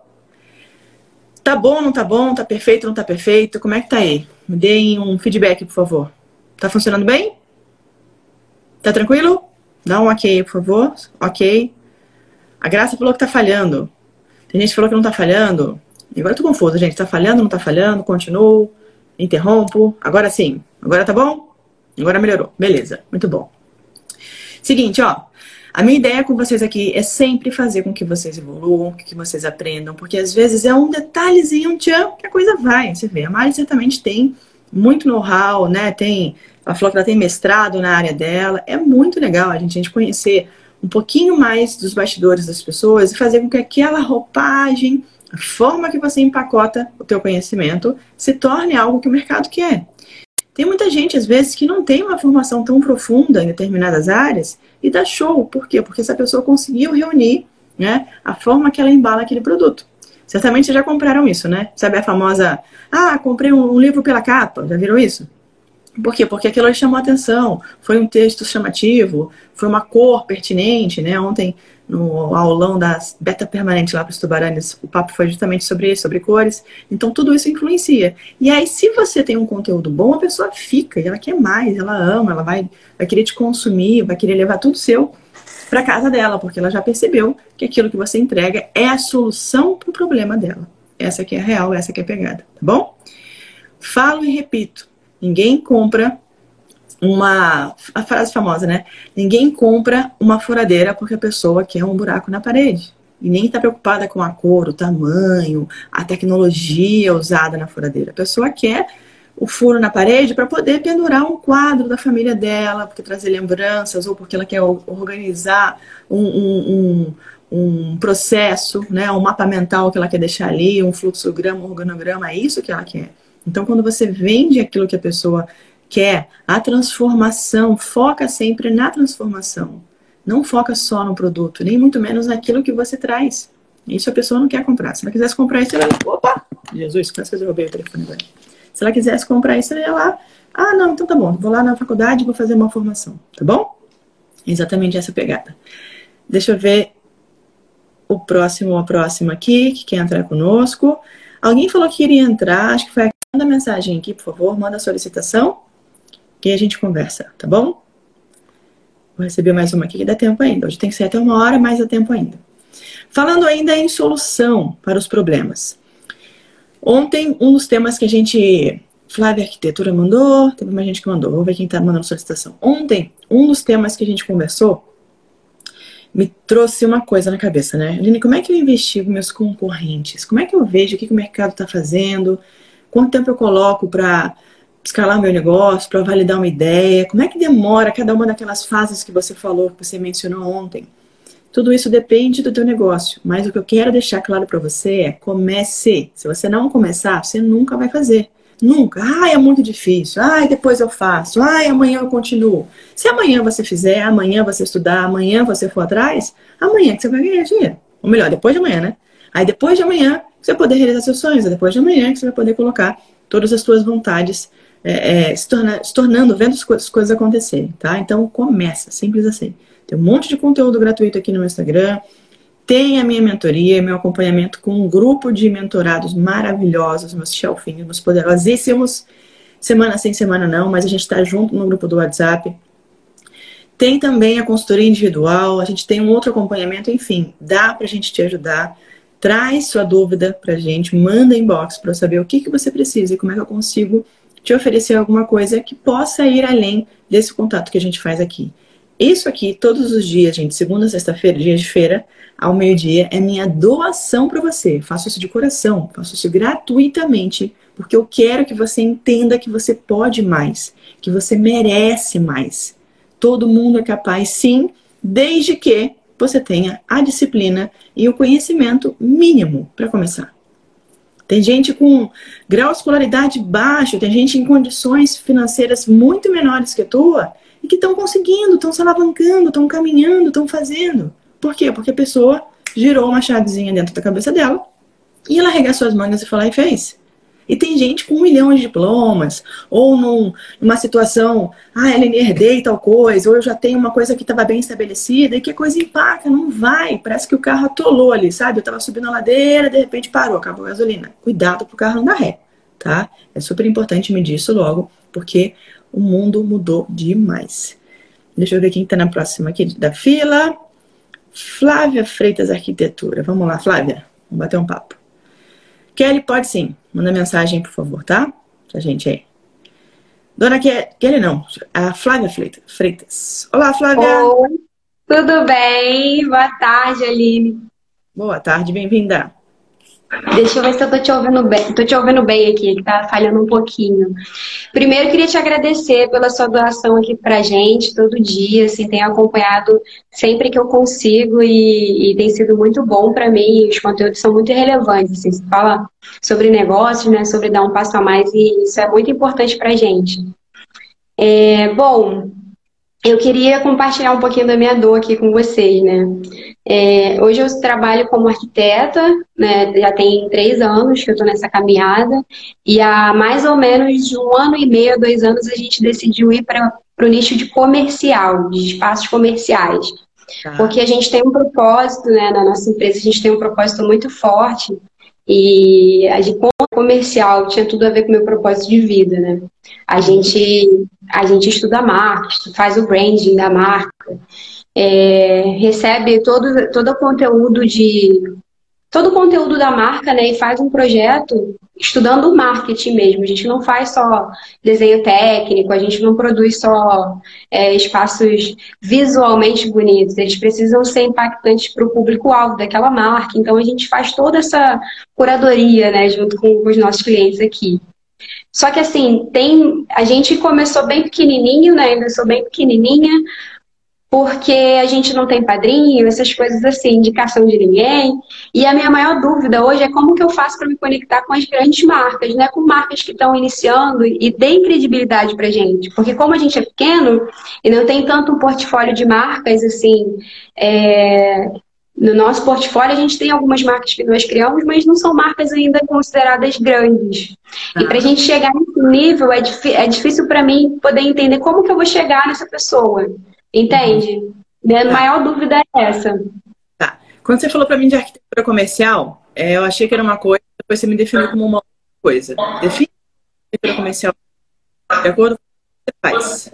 Tá bom, não tá bom? Tá perfeito, não tá perfeito? Como é que tá aí? Me deem um feedback, por favor. Tá funcionando bem? Tá tranquilo? Dá um ok, por favor. Ok. A Graça falou que tá falhando. Tem gente que falou que não tá falhando. Agora eu tô confuso, gente. Tá falhando, não tá falhando? Continuo, interrompo. Agora sim. Agora tá bom? Agora melhorou. Beleza. Muito bom. Seguinte, ó. A minha ideia com vocês aqui é sempre fazer com que vocês evoluam, que vocês aprendam, porque às vezes é um detalhezinho, um tchan, que a coisa vai. Você vê, a Mari certamente tem muito know-how, né? Tem, ela falou que ela tem mestrado na área dela. É muito legal a gente, a gente conhecer um pouquinho mais dos bastidores das pessoas e fazer com que aquela roupagem, a forma que você empacota o teu conhecimento, se torne algo que o mercado quer. Tem muita gente, às vezes, que não tem uma formação tão profunda em determinadas áreas e dá show. Por quê? Porque essa pessoa conseguiu reunir né, a forma que ela embala aquele produto. Certamente já compraram isso, né? Sabe a famosa, ah, comprei um livro pela capa, já viram isso? Por quê? Porque aquilo chamou atenção, foi um texto chamativo, foi uma cor pertinente, né? Ontem, no aulão da beta permanente lá para os tubarões, o papo foi justamente sobre isso, sobre cores. Então, tudo isso influencia. E aí, se você tem um conteúdo bom, a pessoa fica, ela quer mais, ela ama, ela vai, vai querer te consumir, vai querer levar tudo seu para casa dela, porque ela já percebeu que aquilo que você entrega é a solução para o problema dela. Essa aqui é a real, essa aqui é a pegada, tá bom? Falo e repito Ninguém compra uma. A frase famosa, né? Ninguém compra uma furadeira porque a pessoa quer um buraco na parede. E nem está preocupada com a cor, o tamanho, a tecnologia usada na furadeira. A pessoa quer o furo na parede para poder pendurar um quadro da família dela, porque trazer lembranças, ou porque ela quer organizar um, um, um, um processo, né, um mapa mental que ela quer deixar ali, um fluxograma, um organograma, é isso que ela quer. Então, quando você vende aquilo que a pessoa quer, a transformação, foca sempre na transformação. Não foca só no produto, nem muito menos naquilo que você traz. Isso a pessoa não quer comprar. Se ela quisesse comprar isso, ela. Opa! Jesus, quase que eu derrubei o telefone agora. Se ela quisesse comprar isso, ela ia lá. Ah, não, então tá bom. Vou lá na faculdade e vou fazer uma formação. Tá bom? Exatamente essa pegada. Deixa eu ver o próximo, a próxima aqui, que quer entrar conosco. Alguém falou que iria entrar, acho que foi a Manda mensagem aqui, por favor, manda a solicitação, que a gente conversa, tá bom? Vou receber mais uma aqui que dá tempo ainda. Hoje tem que ser até uma hora, mas dá tempo ainda. Falando ainda em solução para os problemas. Ontem, um dos temas que a gente. Flávia Arquitetura mandou, teve mais gente que mandou, vou ver quem está mandando solicitação. Ontem, um dos temas que a gente conversou me trouxe uma coisa na cabeça, né? Aline, como é que eu investigo meus concorrentes? Como é que eu vejo o que, que o mercado está fazendo? Quanto tempo eu coloco para escalar meu negócio, para validar uma ideia? Como é que demora cada uma daquelas fases que você falou, que você mencionou ontem? Tudo isso depende do teu negócio, mas o que eu quero deixar claro para você é comece. Se você não começar, você nunca vai fazer. Nunca. Ai, é muito difícil. Ai, depois eu faço. Ai, amanhã eu continuo. Se amanhã você fizer, amanhã você estudar, amanhã você for atrás, amanhã que você vai ganhar dinheiro. Ou melhor, depois de amanhã, né? Aí depois de amanhã você vai poder realizar seus sonhos. É depois de amanhã que você vai poder colocar todas as suas vontades é, é, se, torna, se, tornando, vendo as coisas, as coisas acontecerem, tá? Então começa, simples assim. Tem um monte de conteúdo gratuito aqui no meu Instagram. Tem a minha mentoria, meu acompanhamento com um grupo de mentorados maravilhosos, meus chelfinhos, meus poderosíssimos. Semana sem semana não, mas a gente está junto no grupo do WhatsApp. Tem também a consultoria individual, a gente tem um outro acompanhamento, enfim, dá para a gente te ajudar. Traz sua dúvida para gente, manda inbox para eu saber o que, que você precisa e como é que eu consigo te oferecer alguma coisa que possa ir além desse contato que a gente faz aqui. Isso aqui, todos os dias, gente, segunda, sexta-feira, dias de feira, ao meio-dia, é minha doação para você. Faço isso de coração, faço isso gratuitamente, porque eu quero que você entenda que você pode mais, que você merece mais. Todo mundo é capaz, sim, desde que você tenha a disciplina e o conhecimento mínimo para começar. Tem gente com grau de escolaridade baixo, tem gente em condições financeiras muito menores que a tua e que estão conseguindo, estão se alavancando, estão caminhando, estão fazendo. Por quê? Porque a pessoa girou uma chavezinha dentro da cabeça dela e ela arregaçou as mangas e lá e fez. E tem gente com um milhão de diplomas, ou num, numa situação, ah, ela herdei tal coisa, ou eu já tenho uma coisa que estava bem estabelecida, e que a coisa empaca, não vai. Parece que o carro atolou ali, sabe? Eu estava subindo a ladeira, de repente parou, acabou a gasolina. Cuidado para o carro não dar ré, tá? É super importante medir isso logo, porque o mundo mudou demais. Deixa eu ver quem está na próxima aqui da fila. Flávia Freitas Arquitetura. Vamos lá, Flávia. Vamos bater um papo. Kelly, pode sim. Manda mensagem, por favor, tá? Pra gente aí. Dona Kelly, não. A Flávia Freitas. Olá, Flávia.
Oi, tudo bem? Boa tarde, Aline.
Boa tarde, bem-vinda.
Deixa eu ver se eu tô te ouvindo bem. Tô te ouvindo bem aqui, que tá falhando um pouquinho. Primeiro, queria te agradecer pela sua doação aqui pra gente, todo dia, assim, tem acompanhado sempre que eu consigo e, e tem sido muito bom para mim. Os conteúdos são muito relevantes, assim, você fala sobre negócios, né, sobre dar um passo a mais e isso é muito importante pra gente. É, bom, eu queria compartilhar um pouquinho da minha dor aqui com vocês, né? É, hoje eu trabalho como arquiteta, né? Já tem três anos que eu estou nessa caminhada e há mais ou menos de um ano e meio, dois anos, a gente decidiu ir para o nicho de comercial, de espaços comerciais. Tá. Porque a gente tem um propósito, né? Na nossa empresa a gente tem um propósito muito forte e a gente, comercial tinha tudo a ver com o meu propósito de vida, né? A gente, a gente estuda marketing, faz o branding da marca, é, recebe todo, todo o conteúdo de todo o conteúdo da marca, né, e faz um projeto estudando o marketing mesmo. A gente não faz só desenho técnico, a gente não produz só é, espaços visualmente bonitos, eles precisam ser impactantes para o público-alvo daquela marca. Então a gente faz toda essa curadoria, né, junto com os nossos clientes aqui. Só que assim, tem. A gente começou bem pequenininho, né? Ainda sou bem pequenininha, porque a gente não tem padrinho, essas coisas assim, indicação de ninguém. E a minha maior dúvida hoje é como que eu faço para me conectar com as grandes marcas, né? Com marcas que estão iniciando e deem credibilidade para gente. Porque como a gente é pequeno e não tem tanto um portfólio de marcas, assim, é... no nosso portfólio a gente tem algumas marcas que nós criamos, mas não são marcas ainda consideradas grandes. Ah. E para a gente chegar nesse nível, é, é difícil para mim poder entender como que eu vou chegar nessa pessoa. Entende? Minha tá. maior dúvida é essa.
Tá. Quando você falou para mim de arquitetura comercial, é, eu achei que era uma coisa, depois você me definiu como uma outra coisa. Define arquitetura comercial de acordo com o que você faz.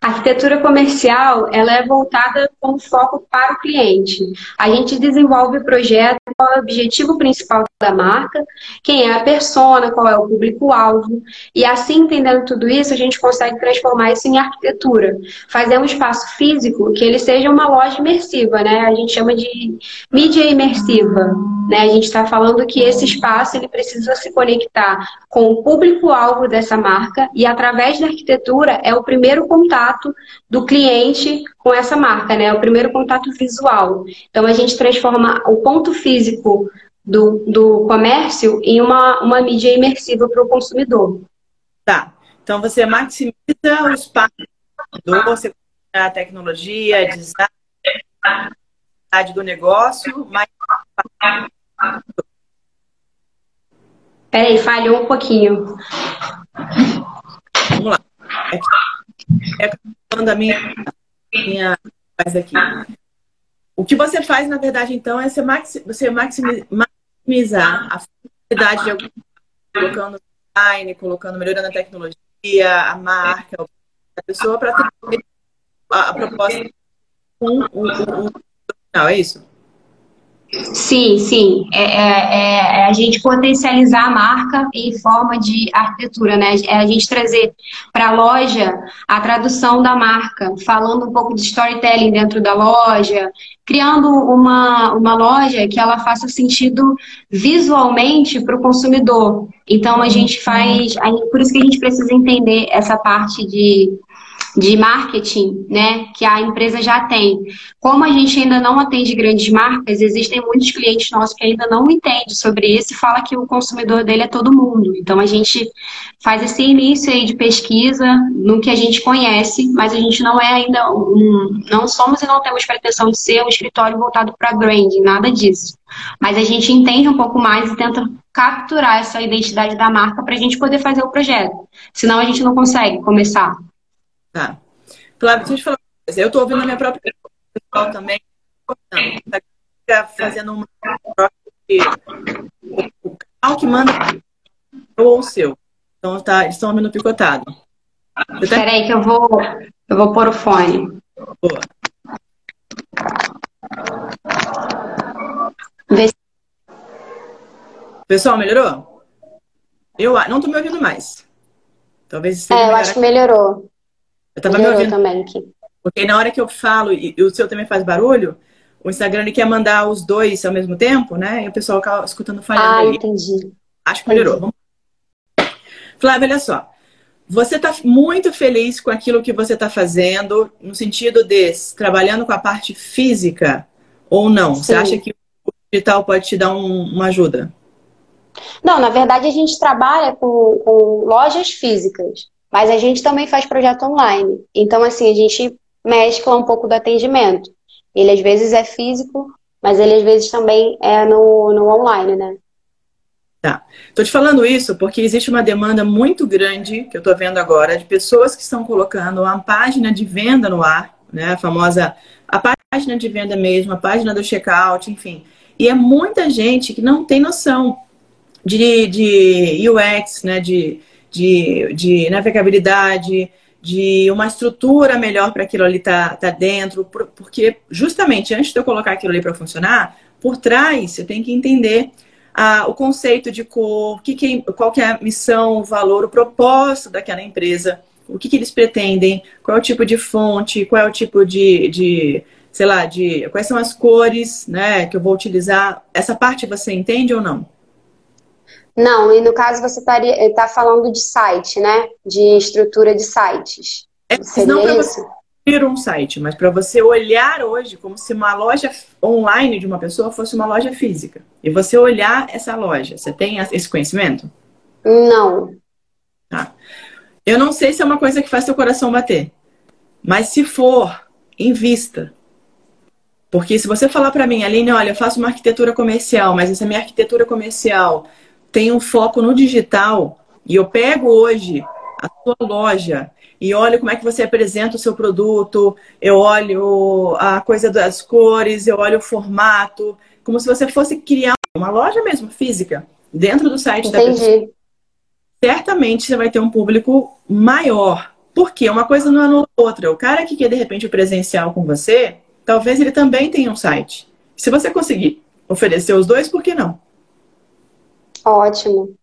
A arquitetura comercial ela é voltada com foco para o cliente. A gente desenvolve projetos qual é o objetivo principal da marca, quem é a persona, qual é o público-alvo. E assim, entendendo tudo isso, a gente consegue transformar isso em arquitetura. Fazer um espaço físico que ele seja uma loja imersiva, né? A gente chama de mídia imersiva. Né? A gente está falando que esse espaço ele precisa se conectar com o público-alvo dessa marca e através da arquitetura é o primeiro contato do cliente com essa marca, né? É o primeiro contato visual. Então a gente transforma o ponto físico do, do comércio em uma, uma mídia imersiva para o consumidor.
Tá. Então você maximiza o espaço do você a tecnologia, design, do negócio, mas
Peraí, falhou um pouquinho.
Vamos lá. É, é a minha, faz aqui. O que você faz, na verdade, então, é você maximizar a funcionalidade de algum colocando design, colocando, melhorando a tecnologia, a marca, a pessoa para ter a, proposta com o, o, o, é isso?
Sim, sim. É, é, é, a gente potencializar a marca em forma de arquitetura, né? É a gente trazer para a loja a tradução da marca, falando um pouco de storytelling dentro da loja, criando uma, uma loja que ela faça sentido visualmente para o consumidor. Então a gente faz, por isso que a gente precisa entender essa parte de de marketing, né, que a empresa já tem. Como a gente ainda não atende grandes marcas, existem muitos clientes nossos que ainda não entendem sobre isso e fala que o consumidor dele é todo mundo. Então a gente faz esse início aí de pesquisa no que a gente conhece, mas a gente não é ainda um, não somos e não temos pretensão de ser um escritório voltado para branding, nada disso. Mas a gente entende um pouco mais e tenta capturar essa identidade da marca para a gente poder fazer o projeto. Senão a gente não consegue começar.
Tá. Flávio, deixa eu te falar uma coisa. Eu estou ouvindo a minha própria pessoal também. Tá fazendo uma o canal que manda ou o seu. Então tá, eles estão ouvindo picotado.
Tá... Peraí que eu vou, eu vou pôr o fone. Boa.
Vê... Pessoal, melhorou? Eu não estou me ouvindo mais. Talvez.
É, eu acho que melhorou.
Eu tava Melhorou me ouvindo. também aqui. Porque na hora que eu falo, e, o seu também faz barulho, o Instagram ele quer mandar os dois ao mesmo tempo, né? E o pessoal acaba escutando falhando
ah,
ali.
entendi.
Acho que melhorou. Vamos... Flávia, olha só. Você está muito feliz com aquilo que você está fazendo, no sentido de trabalhando com a parte física ou não? Sim. Você acha que o digital pode te dar um, uma ajuda?
Não, na verdade a gente trabalha com, com lojas físicas. Mas a gente também faz projeto online. Então, assim, a gente mescla um pouco do atendimento. Ele às vezes é físico, mas ele às vezes também é no, no online, né?
Tá. Tô te falando isso porque existe uma demanda muito grande que eu tô vendo agora de pessoas que estão colocando uma página de venda no ar, né? A famosa a página de venda mesmo, a página do checkout, enfim. E é muita gente que não tem noção de, de UX, né? De, de, de navegabilidade, de uma estrutura melhor para aquilo ali tá, tá dentro, porque justamente antes de eu colocar aquilo ali para funcionar, por trás você tem que entender ah, o conceito de cor, que que, qual que é a missão, o valor, o propósito daquela empresa, o que, que eles pretendem, qual é o tipo de fonte, qual é o tipo de, de sei lá, de quais são as cores, né, que eu vou utilizar. Essa parte você entende ou não?
Não, e no caso você está falando de site, né? De estrutura de sites.
É, Seria não para você ter um site, mas para você olhar hoje como se uma loja online de uma pessoa fosse uma loja física. E você olhar essa loja. Você tem esse conhecimento?
Não.
Tá. Eu não sei se é uma coisa que faz seu coração bater. Mas se for, invista. Porque se você falar para mim, Aline, olha, eu faço uma arquitetura comercial, mas essa minha arquitetura comercial tem um foco no digital e eu pego hoje a sua loja e olho como é que você apresenta o seu produto, eu olho a coisa das cores, eu olho o formato, como se você fosse criar uma loja mesmo física dentro do site Entendi. da pessoa. Certamente você vai ter um público maior. Porque uma coisa não anula a outra. O cara que quer de repente o presencial com você, talvez ele também tenha um site. Se você conseguir oferecer os dois, por que não?
Ótimo.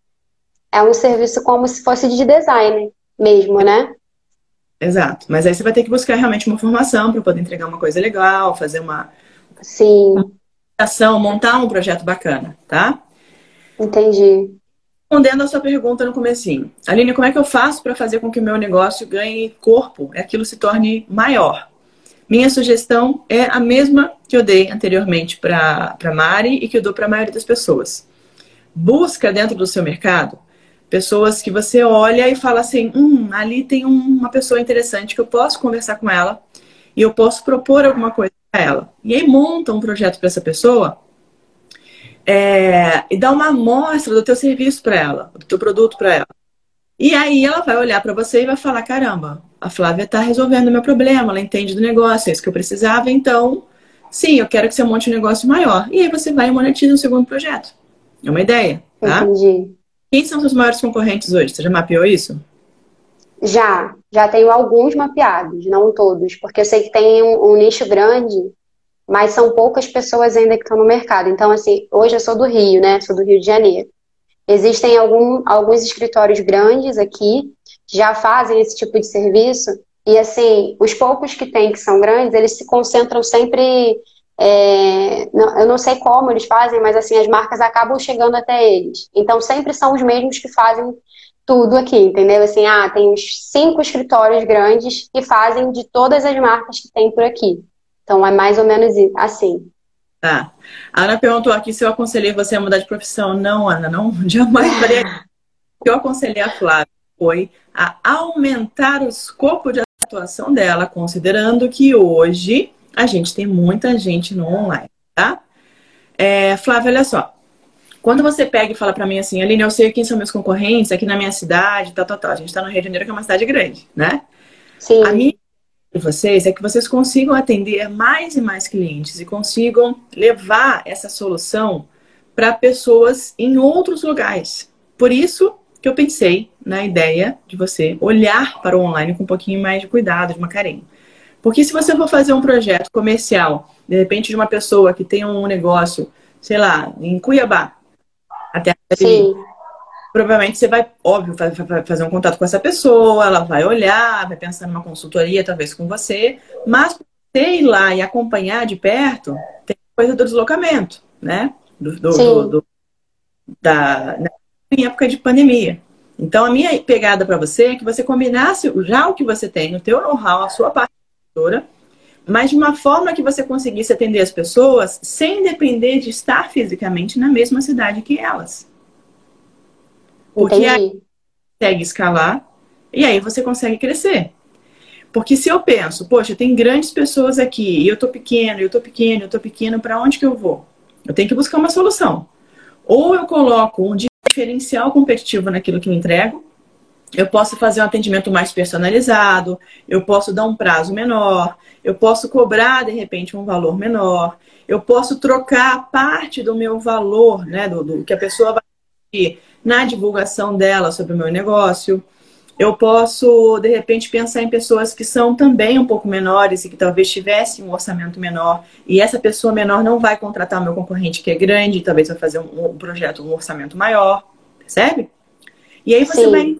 É um serviço como se fosse de design mesmo, né?
Exato. Mas aí você vai ter que buscar realmente uma formação para poder entregar uma coisa legal, fazer uma.
Sim.
ação, montar um projeto bacana, tá?
Entendi.
Respondendo a sua pergunta no comecinho. Aline, como é que eu faço para fazer com que o meu negócio ganhe corpo e aquilo se torne maior? Minha sugestão é a mesma que eu dei anteriormente para Mari e que eu dou para a maioria das pessoas. Busca dentro do seu mercado pessoas que você olha e fala assim: hum, ali tem uma pessoa interessante que eu posso conversar com ela e eu posso propor alguma coisa para ela. E aí monta um projeto para essa pessoa é, e dá uma amostra do teu serviço para ela, do teu produto para ela. E aí ela vai olhar para você e vai falar: caramba, a Flávia está resolvendo o meu problema, ela entende do negócio, é isso que eu precisava, então sim, eu quero que você monte um negócio maior. E aí você vai e monetiza o segundo projeto. É uma ideia, tá?
Entendi.
Quem são seus maiores concorrentes hoje? Você já mapeou isso?
Já, já tenho alguns mapeados, não todos, porque eu sei que tem um, um nicho grande, mas são poucas pessoas ainda que estão no mercado. Então, assim, hoje eu sou do Rio, né? Sou do Rio de Janeiro. Existem algum, alguns escritórios grandes aqui que já fazem esse tipo de serviço, e assim, os poucos que tem que são grandes, eles se concentram sempre. É, não, eu não sei como eles fazem, mas assim, as marcas acabam chegando até eles. Então, sempre são os mesmos que fazem tudo aqui, entendeu? Assim, ah, tem uns cinco escritórios grandes que fazem de todas as marcas que tem por aqui. Então é mais ou menos assim.
Tá. A Ana perguntou aqui se eu aconselhei você a mudar de profissão. Não, Ana, não, jamais faria. Eu aconselhei a Flávia foi a aumentar o escopo de atuação dela, considerando que hoje a gente tem muita gente no online, tá? É, Flávia, olha só. Quando você pega e fala para mim assim, Aline, eu sei quem são meus concorrentes aqui na minha cidade, tal, tal, tal. A gente tá no Rio de Janeiro, que é uma cidade grande, né?
Sim.
A minha de vocês é que vocês consigam atender mais e mais clientes e consigam levar essa solução para pessoas em outros lugares. Por isso que eu pensei na ideia de você olhar para o online com um pouquinho mais de cuidado, de uma carinho. Porque se você for fazer um projeto comercial, de repente de uma pessoa que tem um negócio, sei lá, em Cuiabá, até
Sim.
provavelmente você vai, óbvio, fazer um contato com essa pessoa, ela vai olhar, vai pensar numa consultoria, talvez com você, mas você ir lá e acompanhar de perto, tem coisa do deslocamento, né? Do, do, do, do da, né? em época de pandemia. Então, a minha pegada para você é que você combinasse já o que você tem, o teu know-how, a sua parte mas de uma forma que você conseguisse atender as pessoas sem depender de estar fisicamente na mesma cidade que elas. Porque
Entendi.
aí consegue escalar e aí você consegue crescer. Porque se eu penso, poxa, tem grandes pessoas aqui, e eu tô pequeno, eu tô pequeno, eu tô pequeno, para onde que eu vou? Eu tenho que buscar uma solução. Ou eu coloco um diferencial competitivo naquilo que eu entrego, eu posso fazer um atendimento mais personalizado, eu posso dar um prazo menor, eu posso cobrar de repente um valor menor, eu posso trocar parte do meu valor, né, do, do que a pessoa vai ter na divulgação dela sobre o meu negócio. Eu posso, de repente, pensar em pessoas que são também um pouco menores e que talvez tivessem um orçamento menor, e essa pessoa menor não vai contratar o meu concorrente que é grande, talvez vai fazer um, um projeto, um orçamento maior, percebe? E aí você
Sim.
vai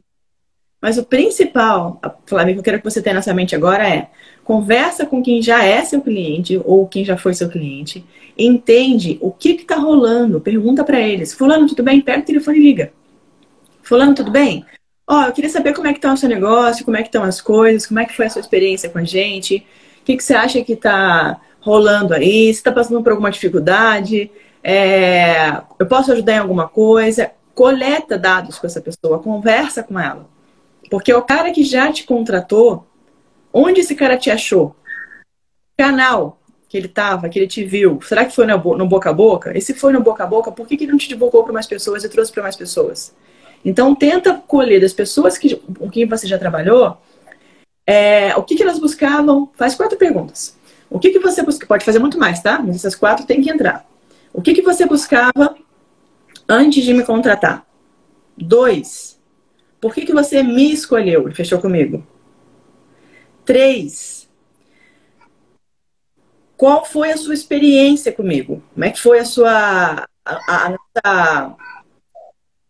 mas o principal, Flávia, que eu quero que você tenha nessa mente agora é conversa com quem já é seu cliente ou quem já foi seu cliente, entende o que está rolando, pergunta para eles. Fulano, tudo bem? Pega o telefone e liga. Fulano, tudo bem? Ó, eu queria saber como é que está o seu negócio, como é que estão as coisas, como é que foi a sua experiência com a gente, o que, que você acha que está rolando aí, se está passando por alguma dificuldade, é... eu posso ajudar em alguma coisa, coleta dados com essa pessoa, conversa com ela. Porque o cara que já te contratou, onde esse cara te achou? Canal que ele tava, que ele te viu. Será que foi no, boca a boca? E se foi no boca a boca, por que, que ele não te divulgou para mais pessoas e trouxe para mais pessoas? Então tenta colher das pessoas que, com quem você já trabalhou, é, o que, que elas buscavam. Faz quatro perguntas. O que, que você? Pode fazer muito mais, tá? Mas essas quatro tem que entrar. O que, que você buscava antes de me contratar? Dois. Por que, que você me escolheu e fechou comigo? Três. Qual foi a sua experiência comigo? Como é que foi a sua a, a, nossa,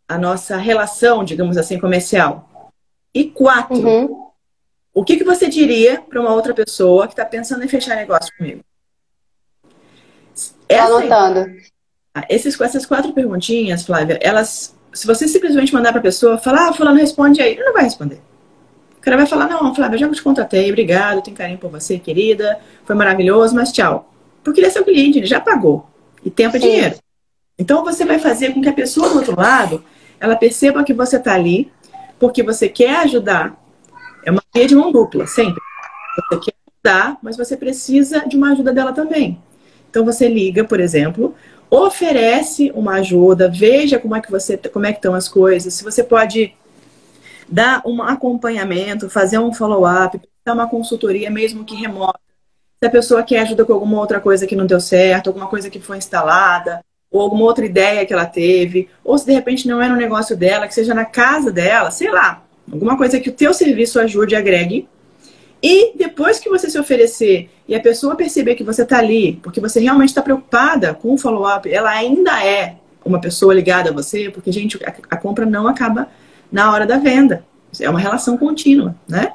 a nossa relação, digamos assim, comercial? E quatro.
Uhum.
O que, que você diria para uma outra pessoa que está pensando em fechar negócio comigo?
Essa, anotando.
Esses, essas quatro perguntinhas, Flávia, elas, se você simplesmente mandar para a pessoa, falar, ah, fulano responde aí, ele não vai responder. O cara vai falar, não, Flávia, já te contratei, obrigado, tenho carinho por você, querida, foi maravilhoso, mas tchau. Porque ele é seu cliente, ele já pagou. E tempo é dinheiro. Então você vai fazer com que a pessoa do outro lado, ela perceba que você está ali, porque você quer ajudar. É uma via de mão dupla, sempre. Você quer ajudar, mas você precisa de uma ajuda dela também. Então você liga, por exemplo, oferece uma ajuda, veja como é que você, como é que estão as coisas, se você pode dar um acompanhamento, fazer um follow-up, dar uma consultoria, mesmo que remota. Se a pessoa quer ajuda com alguma outra coisa que não deu certo, alguma coisa que foi instalada, ou alguma outra ideia que ela teve, ou se de repente não é no negócio dela, que seja na casa dela, sei lá, alguma coisa que o teu serviço ajude e agregue. E depois que você se oferecer e a pessoa perceber que você está ali, porque você realmente está preocupada com o follow-up, ela ainda é uma pessoa ligada a você, porque, gente, a, a, compra não acaba na hora da venda. É uma relação contínua, né?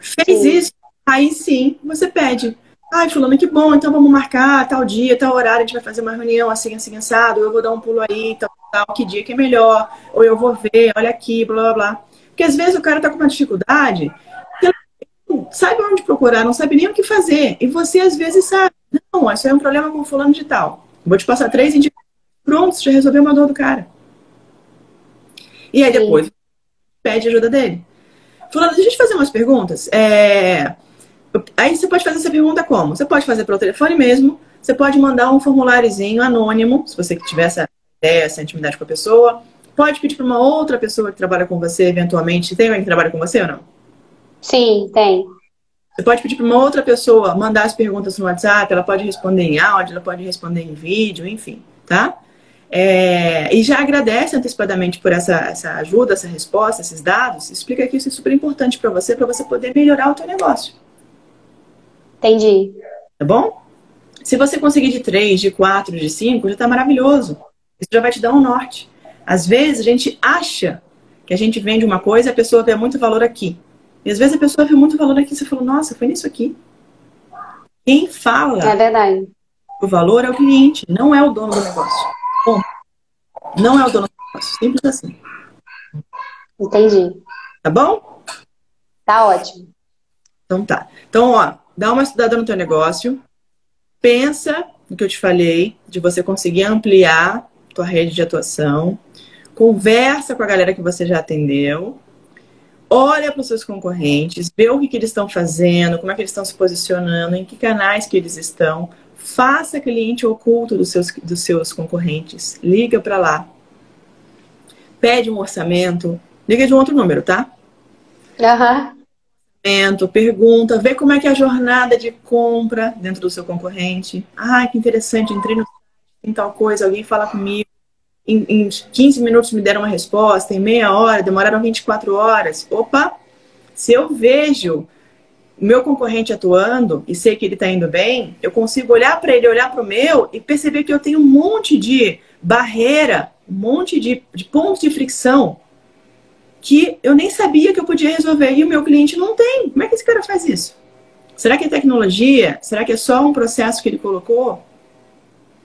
Fez sim. isso, aí sim você pede. Ai, fulano, que bom, então vamos marcar tal dia, tal horário, a gente vai fazer uma reunião assim, assim, assado, eu vou dar um pulo aí, tal, tal, que dia que é melhor, ou eu vou ver, olha aqui, blá, blá, blá. Porque às vezes o cara tá com uma dificuldade, sabe onde procurar, não sabe nem o que fazer. E você às vezes sabe, não, isso é um problema com fulano de tal. Vou te passar três indicações. Pronto, você já resolveu uma dor do cara. E aí depois Sim. pede ajuda dele. Fulano, deixa eu te fazer umas perguntas. É... Aí você pode fazer essa pergunta como? Você pode fazer pelo telefone mesmo, você pode mandar um formuláriozinho anônimo, se você tiver essa ideia, essa intimidade com a pessoa. Pode pedir para uma outra pessoa que trabalha com você, eventualmente. Tem alguém que trabalha com você ou não?
Sim, tem.
Você pode pedir para uma outra pessoa mandar as perguntas no WhatsApp, ela pode responder em áudio, ela pode responder em vídeo, enfim, tá? É, e já agradece antecipadamente por essa, essa ajuda, essa resposta, esses dados. Explica que isso é super importante para você, para você poder melhorar o teu negócio.
Entendi.
Tá bom? Se você conseguir de 3, de 4, de 5, já está maravilhoso. Isso já vai te dar um norte. Às vezes a gente acha que a gente vende uma coisa e a pessoa vê muito valor aqui. E às vezes a pessoa vê muito valor aqui e você fala, nossa, foi nisso aqui. Quem fala
é verdade.
o valor é o cliente, não é o dono do negócio. Bom, não é o dono do negócio. Simples assim.
Entendi.
Tá bom?
Tá ótimo.
Então tá. Então, ó, dá uma estudada no teu negócio, pensa no que eu te falei, de você conseguir ampliar tua rede de atuação, conversa com a galera que você já atendeu, olha para os seus concorrentes, vê o que, que eles estão fazendo, como é que eles estão se posicionando, em que canais que eles estão, faça cliente oculto dos seus, dos seus concorrentes, liga para lá, pede um orçamento, liga de um outro número, tá?
Aham. Uhum
pergunta, vê como é que é a jornada de compra dentro do seu concorrente. Ah, que interessante, entrei no em tal coisa, alguém fala comigo. Em, em 15 minutos me deram uma resposta, em meia hora, demoraram 24 horas. Opa! Se eu vejo o meu concorrente atuando e sei que ele está indo bem, eu consigo olhar para ele, olhar para o meu e perceber que eu tenho um monte de barreira, um monte de, de pontos de fricção que eu nem sabia que eu podia resolver e o meu cliente não tem. Como é que esse cara faz isso? Será que é tecnologia? Será que é só um processo que ele colocou?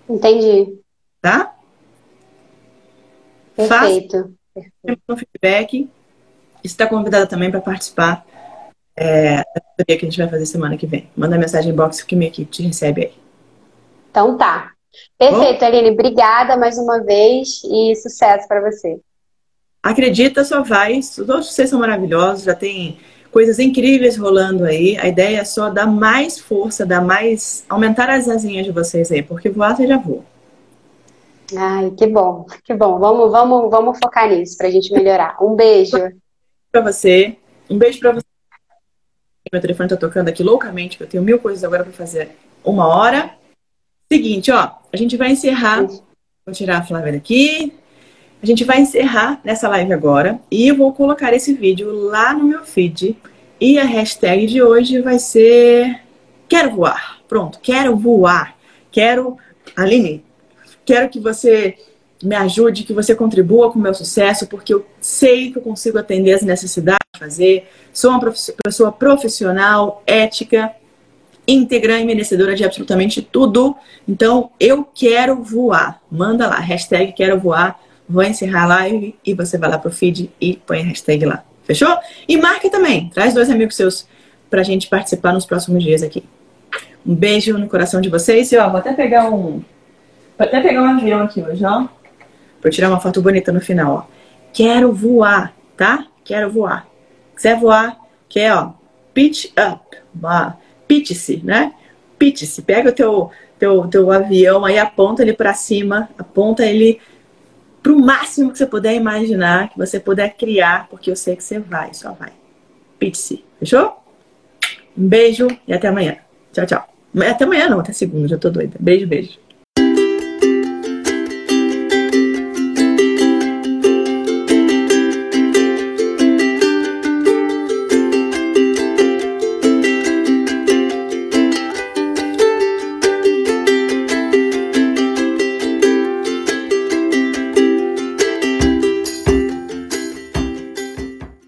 Entendi.
Tá?
Perfeito.
Faça um feedback. Está convidada também para participar é, da que a gente vai fazer semana que vem. Manda mensagem em box que minha equipe te recebe aí.
Então tá. Perfeito, Bom? Aline. Obrigada mais uma vez e sucesso para você.
Acredita, só vai. Todos vocês são maravilhosos, já tem coisas incríveis rolando aí. A ideia é só dar mais força, dar mais. aumentar as asinhas de vocês aí, porque voar você já voa.
Ai, que bom, que bom. Vamos, vamos, vamos focar nisso pra gente melhorar. Um beijo.
Pra você. Um beijo pra você. Meu telefone tá tocando aqui loucamente, porque eu tenho mil coisas agora pra fazer. Uma hora. Seguinte, ó, a gente vai encerrar. Vou tirar a Flávia daqui. A gente vai encerrar nessa live agora e eu vou colocar esse vídeo lá no meu feed. E a hashtag de hoje vai ser Quero voar. Pronto, quero voar. Quero. Aline, quero que você me ajude, que você contribua com o meu sucesso, porque eu sei que eu consigo atender as necessidades de fazer. Sou uma pessoa profissional, ética íntegra e merecedora de absolutamente tudo. Então, eu quero voar. Manda lá, hashtag quero voar. Vou encerrar a live e você vai lá pro feed e põe a hashtag lá. Fechou? E marca também. Traz dois amigos seus pra gente participar nos próximos dias aqui. Um beijo no coração de vocês. E ó, vou até pegar um. Vou até pegar um avião aqui hoje, ó. Pra tirar uma foto bonita no final, ó. Quero voar, tá? Quero voar. Quiser voar, quer, ó, pitch up. Pitch-se, né? Pitch-se. Pega o teu, teu, teu avião aí, aponta ele para cima, aponta ele pro máximo que você puder imaginar, que você puder criar, porque eu sei que você vai, só vai. Pitch-se. Fechou? Um beijo e até amanhã. Tchau, tchau. Até amanhã não, até segunda, já tô doida. Beijo, beijo.